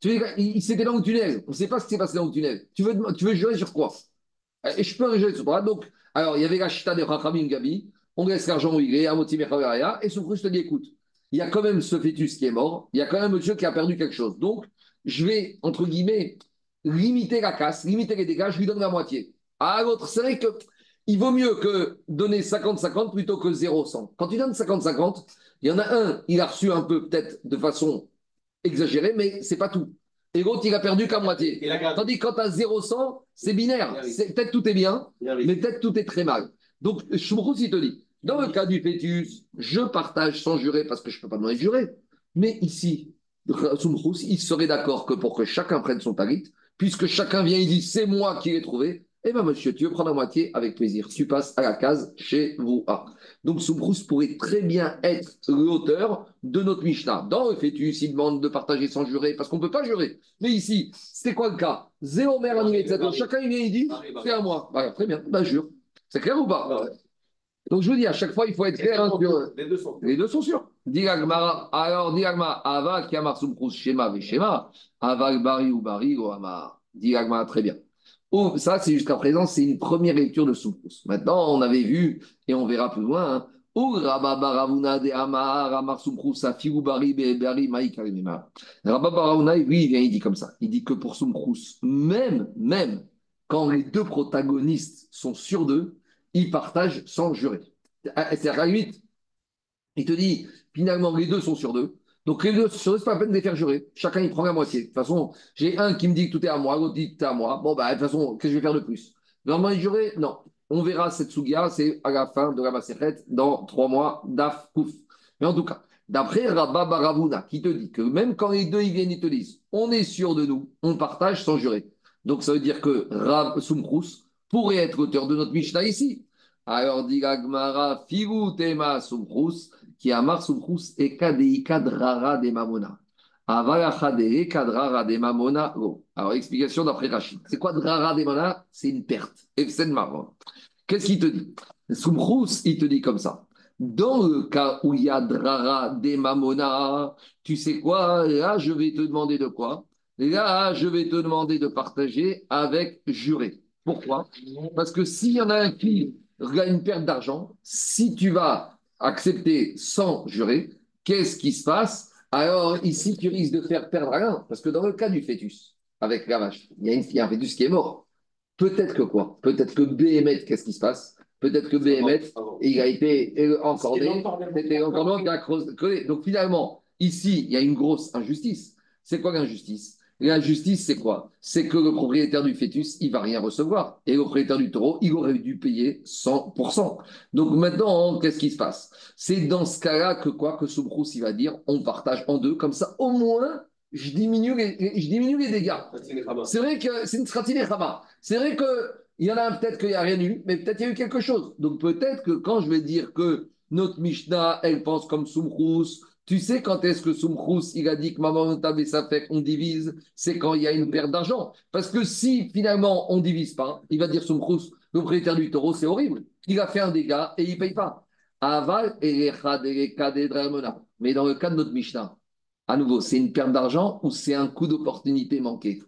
S'était dans le tunnel. On ne sait pas ce qui s'est passé dans le tunnel. Tu veux, tu sur quoi? Et je peux jurer sur quoi? Donc, alors, il y avait la chita de Rachamim Gabi. On laisse l'argent où il est, à Moti Mechaveraya, et Soumchrous te dit Écoute, il y a quand même ce fœtus qui est mort. Il y a quand même monsieur qui a perdu quelque chose. Donc, je vais, entre guillemets, limiter la casse, limiter les dégâts, je lui donne la moitié. À l'autre, c'est vrai que il vaut mieux que donner 50-50 plutôt que 0-100. Quand tu donnes 50-50, il y en a un, il a reçu un peu peut-être de façon exagérée, mais c'est pas tout. Et l'autre, il a perdu qu'à moitié. Il. Tandis que quand tu as 0-100, c'est binaire. Peut-être tout est bien, Il mais peut-être tout est très mal. Donc, Shumrous, il te dit, dans le cas du fœtus, je partage sans jurer parce que je ne peux pas demander de jurer. Mais ici, Shumrous, il serait d'accord que pour que chacun prenne son talit, puisque chacun vient et dit c'est moi qui l'ai trouvé, eh bien monsieur, tu veux prendre la moitié avec plaisir. Tu passes à la case chez vous. Ah. Donc Shumrous pourrait très bien être l'auteur de notre Mishnah. Dans le fœtus, il demande de partager sans jurer parce qu'on ne peut pas jurer. Mais ici, c'était quoi le cas? Zéro mère etc. Chacun il vient et dit c'est à moi. Très bien, bah jure. C'est clair ou pas? Ah. Donc je vous dis, à chaque fois, il faut être clair hein, Les deux sont. Les deux sont sûrs. Alors dit Agmara, Ava Kiamar Sumkrus Shema Veshema, Ava Bari ou Bari ou Amar. Dit Agmara, très bien. Oh, ça, c'est jusqu'à présent, c'est une première lecture de Sumkrus. Maintenant, on avait vu, et on verra plus loin, hein, Baravuna de Amar, Amar il vient, il dit comme ça. Il dit que pour Sumkrus, même, même quand les deux protagonistes sont sûrs d'eux, ils partagent sans jurer. C'est à la il te dit, finalement, les deux sont sur deux. Donc, les deux deux, c'est pas la peine de les faire jurer. Chacun, il prend la moitié. De toute façon, j'ai un qui me dit que tout est à moi, l'autre dit que tout est à moi. Bon, bah, de toute façon, qu'est-ce que je vais faire de plus? Normalement, il jurer Non. On verra cette Sugia, c'est à la fin de la Maseret, dans trois mois, Daf, Kouf. Mais en tout cas, d'après Rabba Baravuna, qui te dit que même quand les deux, ils viennent, ils te disent, on est sûr de nous, on partage sans jurer. Donc, ça veut dire que Rab Sumkrus pourrait être auteur de notre Mishnah ici. Alors, dit la Gemara, Figu Tema Sumkrus, qui amar Sumkrus et Kadei Kadrara de Mamona. Avalachadei Kadrara de Mamona. Alors, explication d'après Rachid. C'est quoi Drara de Mamona? C'est une perte. Et c'est. Qu'est-ce qu'il te dit? Sumkrus, il te dit comme ça. Dans le cas où il y a Drara de Mamona, tu sais quoi? Là, je vais te demander de quoi? Là, je vais te demander de partager avec juré. Pourquoi? Parce que s'il y en a un qui a une perte d'argent, si tu vas accepter sans jurer, qu'est-ce qui se passe? Alors ici, tu risques de faire perdre rien. Parce que dans le cas du fœtus, avec la vache, il y a, une, il y a un fœtus qui est mort. Peut-être que quoi? Peut-être que BMF, qu'est-ce qui se passe? Peut-être que BMF, il a été euh, encordé. C'était. Donc finalement, ici, il y a une grosse injustice. C'est quoi l'injustice? L'injustice, c'est quoi? C'est que le propriétaire du fœtus, il va rien recevoir. Et le propriétaire du taureau, il aurait dû payer 100%. Donc maintenant, qu'est-ce qui se passe? C'est dans ce cas-là que quoi Que Soubrous, il va dire, on partage en deux. Comme ça, au moins, je diminue les, je diminue les dégâts. C'est vrai que c'est une stratégie. C'est vrai qu'il y en a peut-être qu'il n'y a rien eu, mais peut-être il y a eu quelque chose. Donc peut-être que quand je vais dire que notre Mishnah, elle pense comme Soumrous, tu sais quand est-ce que Soumrous, il a dit que Maman et ça fait qu'on divise, c'est quand il y a une perte d'argent. Parce que si finalement on divise pas, il va dire Soumrous, le propriétaire du taureau, c'est horrible. Il a fait un dégât et il paye pas. Aval et. Mais dans le cas de notre Mishnah, à nouveau, c'est une perte d'argent ou c'est un coup d'opportunité manqué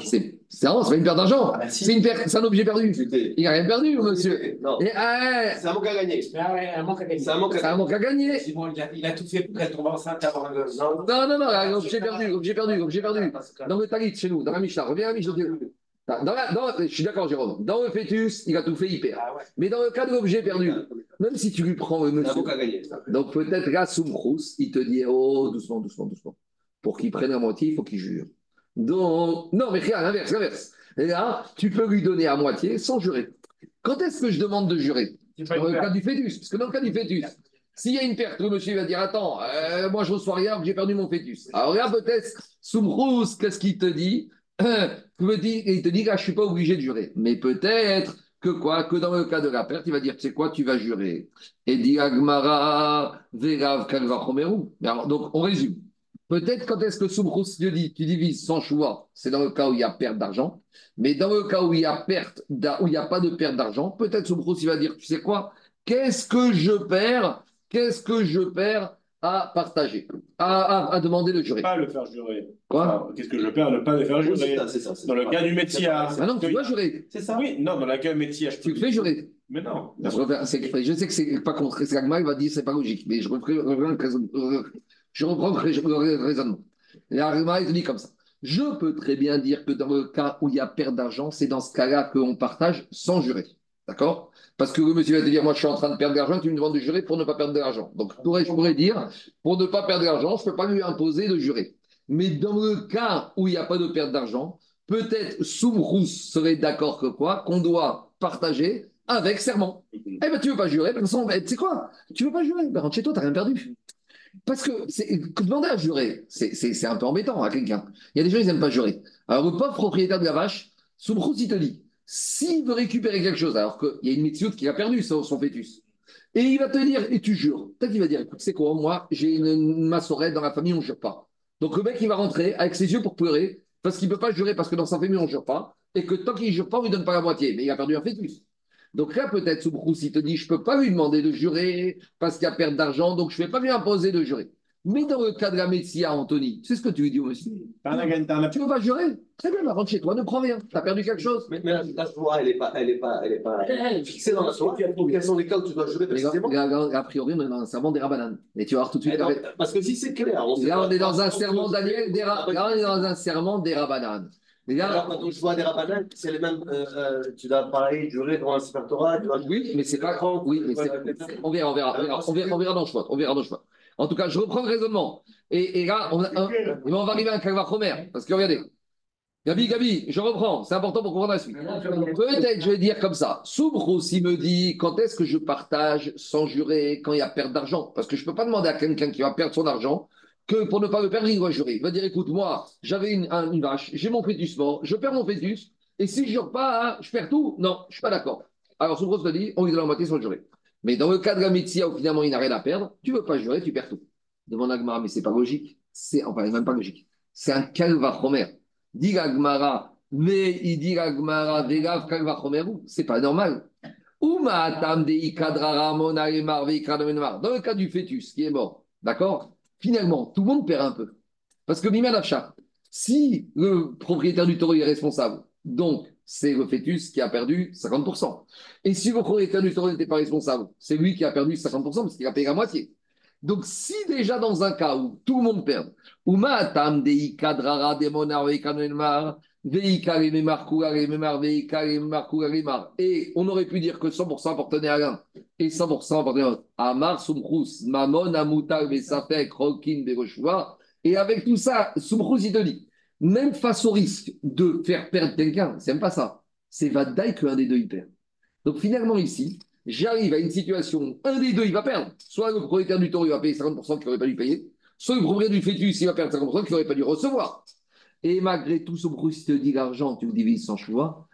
C'est c'est non, c'est pas une perte d'argent. Ah bah si. C'est une perte, c'est un objet perdu. Il n'a rien perdu, monsieur. Et, ah, c'est un manque à gagner. Ah un manque à gagner. C'est un manque c'est à un manque à gagner. Simon, il a, il a tout fait pour qu'elle tombe enceinte avant le. Non, Non, non, non, l'objet perdu, l'objet perdu, l'objet perdu. Dans le talit chez nous, dans la Mishnah, reviens à la Mishnah. Dans la- dans- je suis d'accord, Jérôme. Dans le fœtus, il a tout fait, il perd. Ah ouais. Mais dans le cas de l'objet perdu, même si tu lui prends le un monsieur, gagner. donc peut-être là, Soumrous, il te dit Oh, doucement, doucement, doucement. Pour qu'il prenne la moitié, il faut qu'il jure. Donc, non, mais regarde, l'inverse, l'inverse. Et là, tu peux lui donner à moitié sans jurer. Quand est-ce que je demande de jurer? Dans le cas du fœtus. Parce que dans le cas du fœtus, s'il y a une perte, le monsieur va dire Attends, euh, moi je reçois rien, j'ai perdu mon fœtus. Alors là, peut-être, Soumrous, qu'est-ce qu'il te dit? Dit- Il te dit là, je ne suis pas obligé de jurer. Mais peut-être que quoi Que dans le cas de la perte, il va dire Tu sais quoi, tu vas jurer. Et dit Agmara, Verav, Kalva, Donc, on résume. Peut-être quand est-ce que Soumrous te dit, tu divises sans choix, c'est dans le cas où il y a perte d'argent. Mais dans le cas où il y a perte, où il n'y a pas de perte d'argent, peut-être Soumrous il va dire, tu sais quoi, qu'est-ce que je perds, qu'est-ce que je perds à partager, à, à- à demander de jurer. Pas le faire jurer. Quoi Qu'est-ce que je perds à ne pas le faire jurer c'est ça, c'est ça. c'est Dans le cas du métier. Ah non, tu dois jurer. C'est ça. Oui, non, dans le cas du métier, je Tu peux. le fais jurer. Mais non. Je, sais que c'est pas contre. C'est Agma, il va dire c'est pas logique, mais je reprends, le le le raisonnement. Agma, il dit comme ça. Je peux très bien dire que dans le cas où il y a perte d'argent, c'est dans ce cas-là qu'on partage sans jurer. D'accord? Parce que le monsieur va te dire Moi, je suis en train de perdre de l'argent, tu me demandes de jurer pour ne pas perdre de l'argent. Donc, je pourrais, dire Pour ne pas perdre de l'argent, je ne peux pas lui imposer de jurer. Mais dans le cas où il n'y a pas de perte d'argent, peut-être Soumrous serait d'accord que quoi? Qu'on doit partager avec serment. Eh ben, tu veux pas jurer, façon, ben, tu sais quoi? Tu veux pas jurer, ben, rentre chez toi, tu n'as rien perdu. Parce que, demander à jurer, c'est un peu embêtant à quelqu'un. Il y a des gens, ils n'aiment pas jurer. Alors, le pauvre propriétaire de la vache, Soumrous, il te dit, s'il veut récupérer quelque chose, alors qu'il y a une mitzvot qui a perdu son, fœtus, et il va te dire, et tu jures, peut-être qu'il va dire, écoute, c'est quoi, moi, j'ai une, une massorette dans la famille, on ne jure pas. Donc, le mec, il va rentrer avec ses yeux pour pleurer, parce qu'il ne peut pas jurer, parce que dans sa famille, on ne jure pas, et que tant qu'il ne jure pas, on ne lui donne pas la moitié, mais il a perdu un fœtus. Donc là, peut-être, Soubrous, il te dit, je ne peux pas lui demander de jurer parce qu'il y a perte d'argent, donc je ne vais pas lui imposer de jurer. Mais dans le cas de la Messia, Anthony, c'est ce que tu lui dis au monsieur. T'as un gagne, t'as un Tu ne veux pas jurer? Très bien, bah, rentre chez toi, ne prends rien. Tu as perdu quelque chose. Mais, mais la, la Torah, elle n'est pas, elle est pas, elle est pas fixée dans la Torah. Quels sont les cas où tu dois jurer Mais précisément? là, là, a priori, on est dans un serment des rabananes. Et tu vas voir tout de suite. Eh avec- Parce que si c'est clair, on sait Là, on est dans un serment Daniel, des ra- là, on est dans un serment des rabananes. Là, Alors, quand on joue à des rabbinats, c'est les mêmes. euh, euh, tu dois pareil jurer devant un super Torah. Tu dois Oui, mais c'est pas. Oui, mais c'est- c'est- on verra, on verra, on verra, on verra, on verra dans le choix. On verra dans le choix. En tout cas, je reprends le raisonnement. Et, et là, on, a un- on va arriver à un calvachomer. Parce que regardez, Gabi, Gabi, je reprends. C'est important pour comprendre la suite. Peut-être, je vais dire comme ça. Soubrous, il me dit quand est-ce que je partage sans jurer quand il y a perte d'argent? Parce que je ne peux pas demander à quelqu'un qui va perdre son argent que pour ne pas le perdre, il doit jurer. Il va dire écoute, moi, j'avais une, un- une vache, j'ai mon fœtus mort, je perds mon fœtus, et si je jure pas, hein, je perds tout? Non, je ne suis pas d'accord. Alors, Soubrous me dit on lui donne la moitié sans jurer. Mais dans le cas de la médecine où finalement il n'a rien à perdre, tu ne veux pas jurer, tu perds tout. Demande à Gmara, mais c'est pas logique. C'est, enfin, même pas logique. C'est un calvachomer. Dit la Gmara, mais il dit la Gmara, végav calvachomer, c'est pas normal. Dans le cas du fœtus qui est mort, d'accord? Finalement, tout le monde perd un peu. Parce que Mima Nafsha, si le propriétaire du taureau est responsable, donc c'est le fœtus qui a perdu 50%. Et si le propriétaire du taureau n'était pas responsable, c'est lui qui a perdu 50% parce qu'il a payé la moitié. Donc, si déjà dans un cas où tout le monde perd, Uma atam de ikadrara de monar veikra menomar, veikra lememar kura lememar veikra lememar kura lememar. et on aurait pu dire que 100% appartenait à l'un et 100% appartenait à l'autre. Amar sumchus, mamon amutar vesafek rokin. Et avec tout ça, sumchus il te dit, même face au risque de faire perdre quelqu'un, c'est même pas ça. C'est Vadaï qu'un des deux il perd. Donc finalement ici, j'arrive à une situation où un des deux il va perdre. Soit le propriétaire du taureau il va payer 50% qu'il n'aurait pas dû payer, soit le propriétaire du fœtus il va perdre 50% qu'il n'aurait pas dû recevoir. Et malgré tout, Sumchus il te dit l'argent, tu le divises sans choix.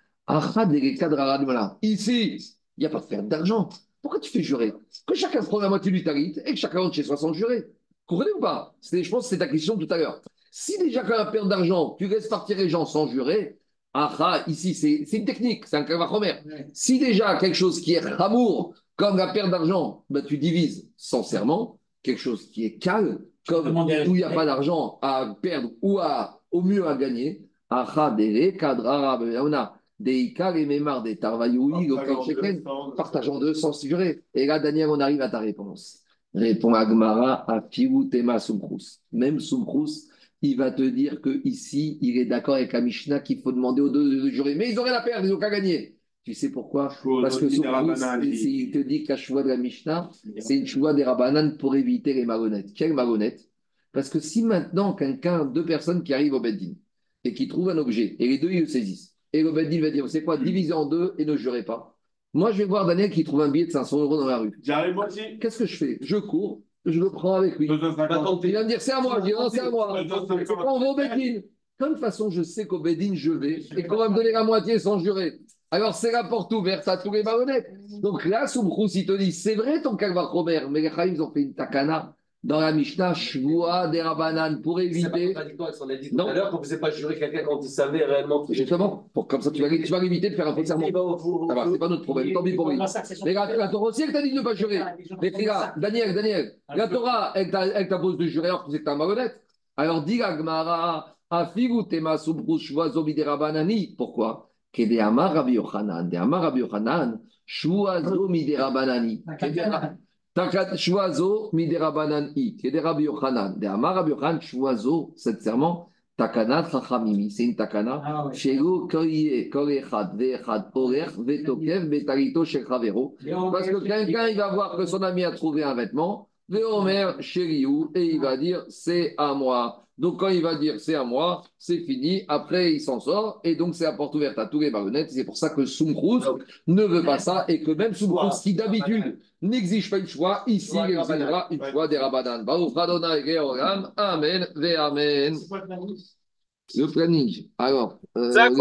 Ici, il n'y a pas de perte d'argent. Pourquoi tu fais jurer? Que chacun prend la moitié du tarit et que chacun rentre chez soi sans jurer. Comprenez ou pas? Je pense que c'est ta question tout à l'heure. Si déjà quand il y a perte d'argent, tu laisses partir les gens sans jurer, ah, ici, c'est une technique, c'est un calvachomer. Si déjà quelque chose qui est amour, comme la perte d'argent, ben, tu divises sans serment, quelque chose qui est calme, comme où il n'y a pas d'argent à perdre ou à, au mieux à gagner, ah, dere, kadrara, beyauna, deika, les mémar, des tarvayoui, le kancheken, partage en deux sans jurer. Et là, Daniel, on arrive à ta réponse. Répond Agmara à Fiou Tema Soumkrous. Même Soumkrous, il va te dire que ici, il est d'accord avec la Mishnah qu'il faut demander aux deux de jurer. Mais ils auraient la perdre, ils n'ont qu'à gagner. Tu sais pourquoi? Parce que Soumkrous, il te dit que la choix de la Mishnah, c'est une choix des Rabbanan pour éviter les marionnettes. Quelles marionnettes Parce que si maintenant, quelqu'un, deux personnes qui arrivent au Beddin et qui trouvent un objet, et les deux, ils le saisissent, et le Beddin va dire, c'est quoi, divisez en deux et ne jurez pas. Moi, je vais voir Daniel qui trouve un billet de 500 euros dans la rue. J'arrive moi aussi. Qu'est-ce que je fais? Je cours, je le prends avec lui. 250. Il va me dire c'est à moi, je dis non, c'est à moi. 250. C'est quand on va au Bedin. De toute façon, je sais qu'au Bedin, je vais et qu'on va me donner la moitié sans jurer. Alors, c'est la porte ouverte à tous les marionnettes. Donc là, Soumkrous, il te dit c'est vrai ton calvachomer, mais les Chaïms ont fait une takana dans la Mishnah, Shvoa des Rabanan, pour C'est pas éviter. contradictoire avec ce qu'on a dit tout Non. à l'heure, qu'on ne faisait pas jurer quelqu'un quand il savait réellement que Justement, pour, comme ça, tu vas, tu vas éviter de faire un faux serment. Au- Ça va, c'est pas notre problème, tant pis pour lui. Mais la, la Torah aussi, elle t'a dit de ne pas jurer. Mais regarde, Daniel, Daniel, la Torah, elle t'a- t'impose de jurer alors que t'es un malhonnête. Alors dis la Gemara, Afigu tema subrush shvoazo miderabanani. Pourquoi? Kedeama Rabbi Yochanan, Deama Rabbi Yochanan, shvoazo miderabanani. Takat shvoazo miderabanani. Kede Rabbi Yochanan, Deama Rabbi Yochanan, shvoazo, cet serment, takana chachamimi. C'est une takana. Ah. Shelo koye kol echad ve'echad orech ve'tokev be'tarito shel chavero. Parce que quelqu'un, il va voir que son ami a trouvé un vêtement, et il va dire c'est à moi. Donc quand il va dire c'est à moi, c'est fini. Après, il s'en sort, et donc c'est la porte ouverte à tous les marionnettes. C'est pour ça que Soumkrous ne veut pas ça, et que même Soumkrous, qui d'habitude n'exige pas une choix, ici, il exigera une choix des Rabadan. Baruch Adonai Georgam. Amen, ve Amen. C'est quoi le planning? Le planning. Alors, euh,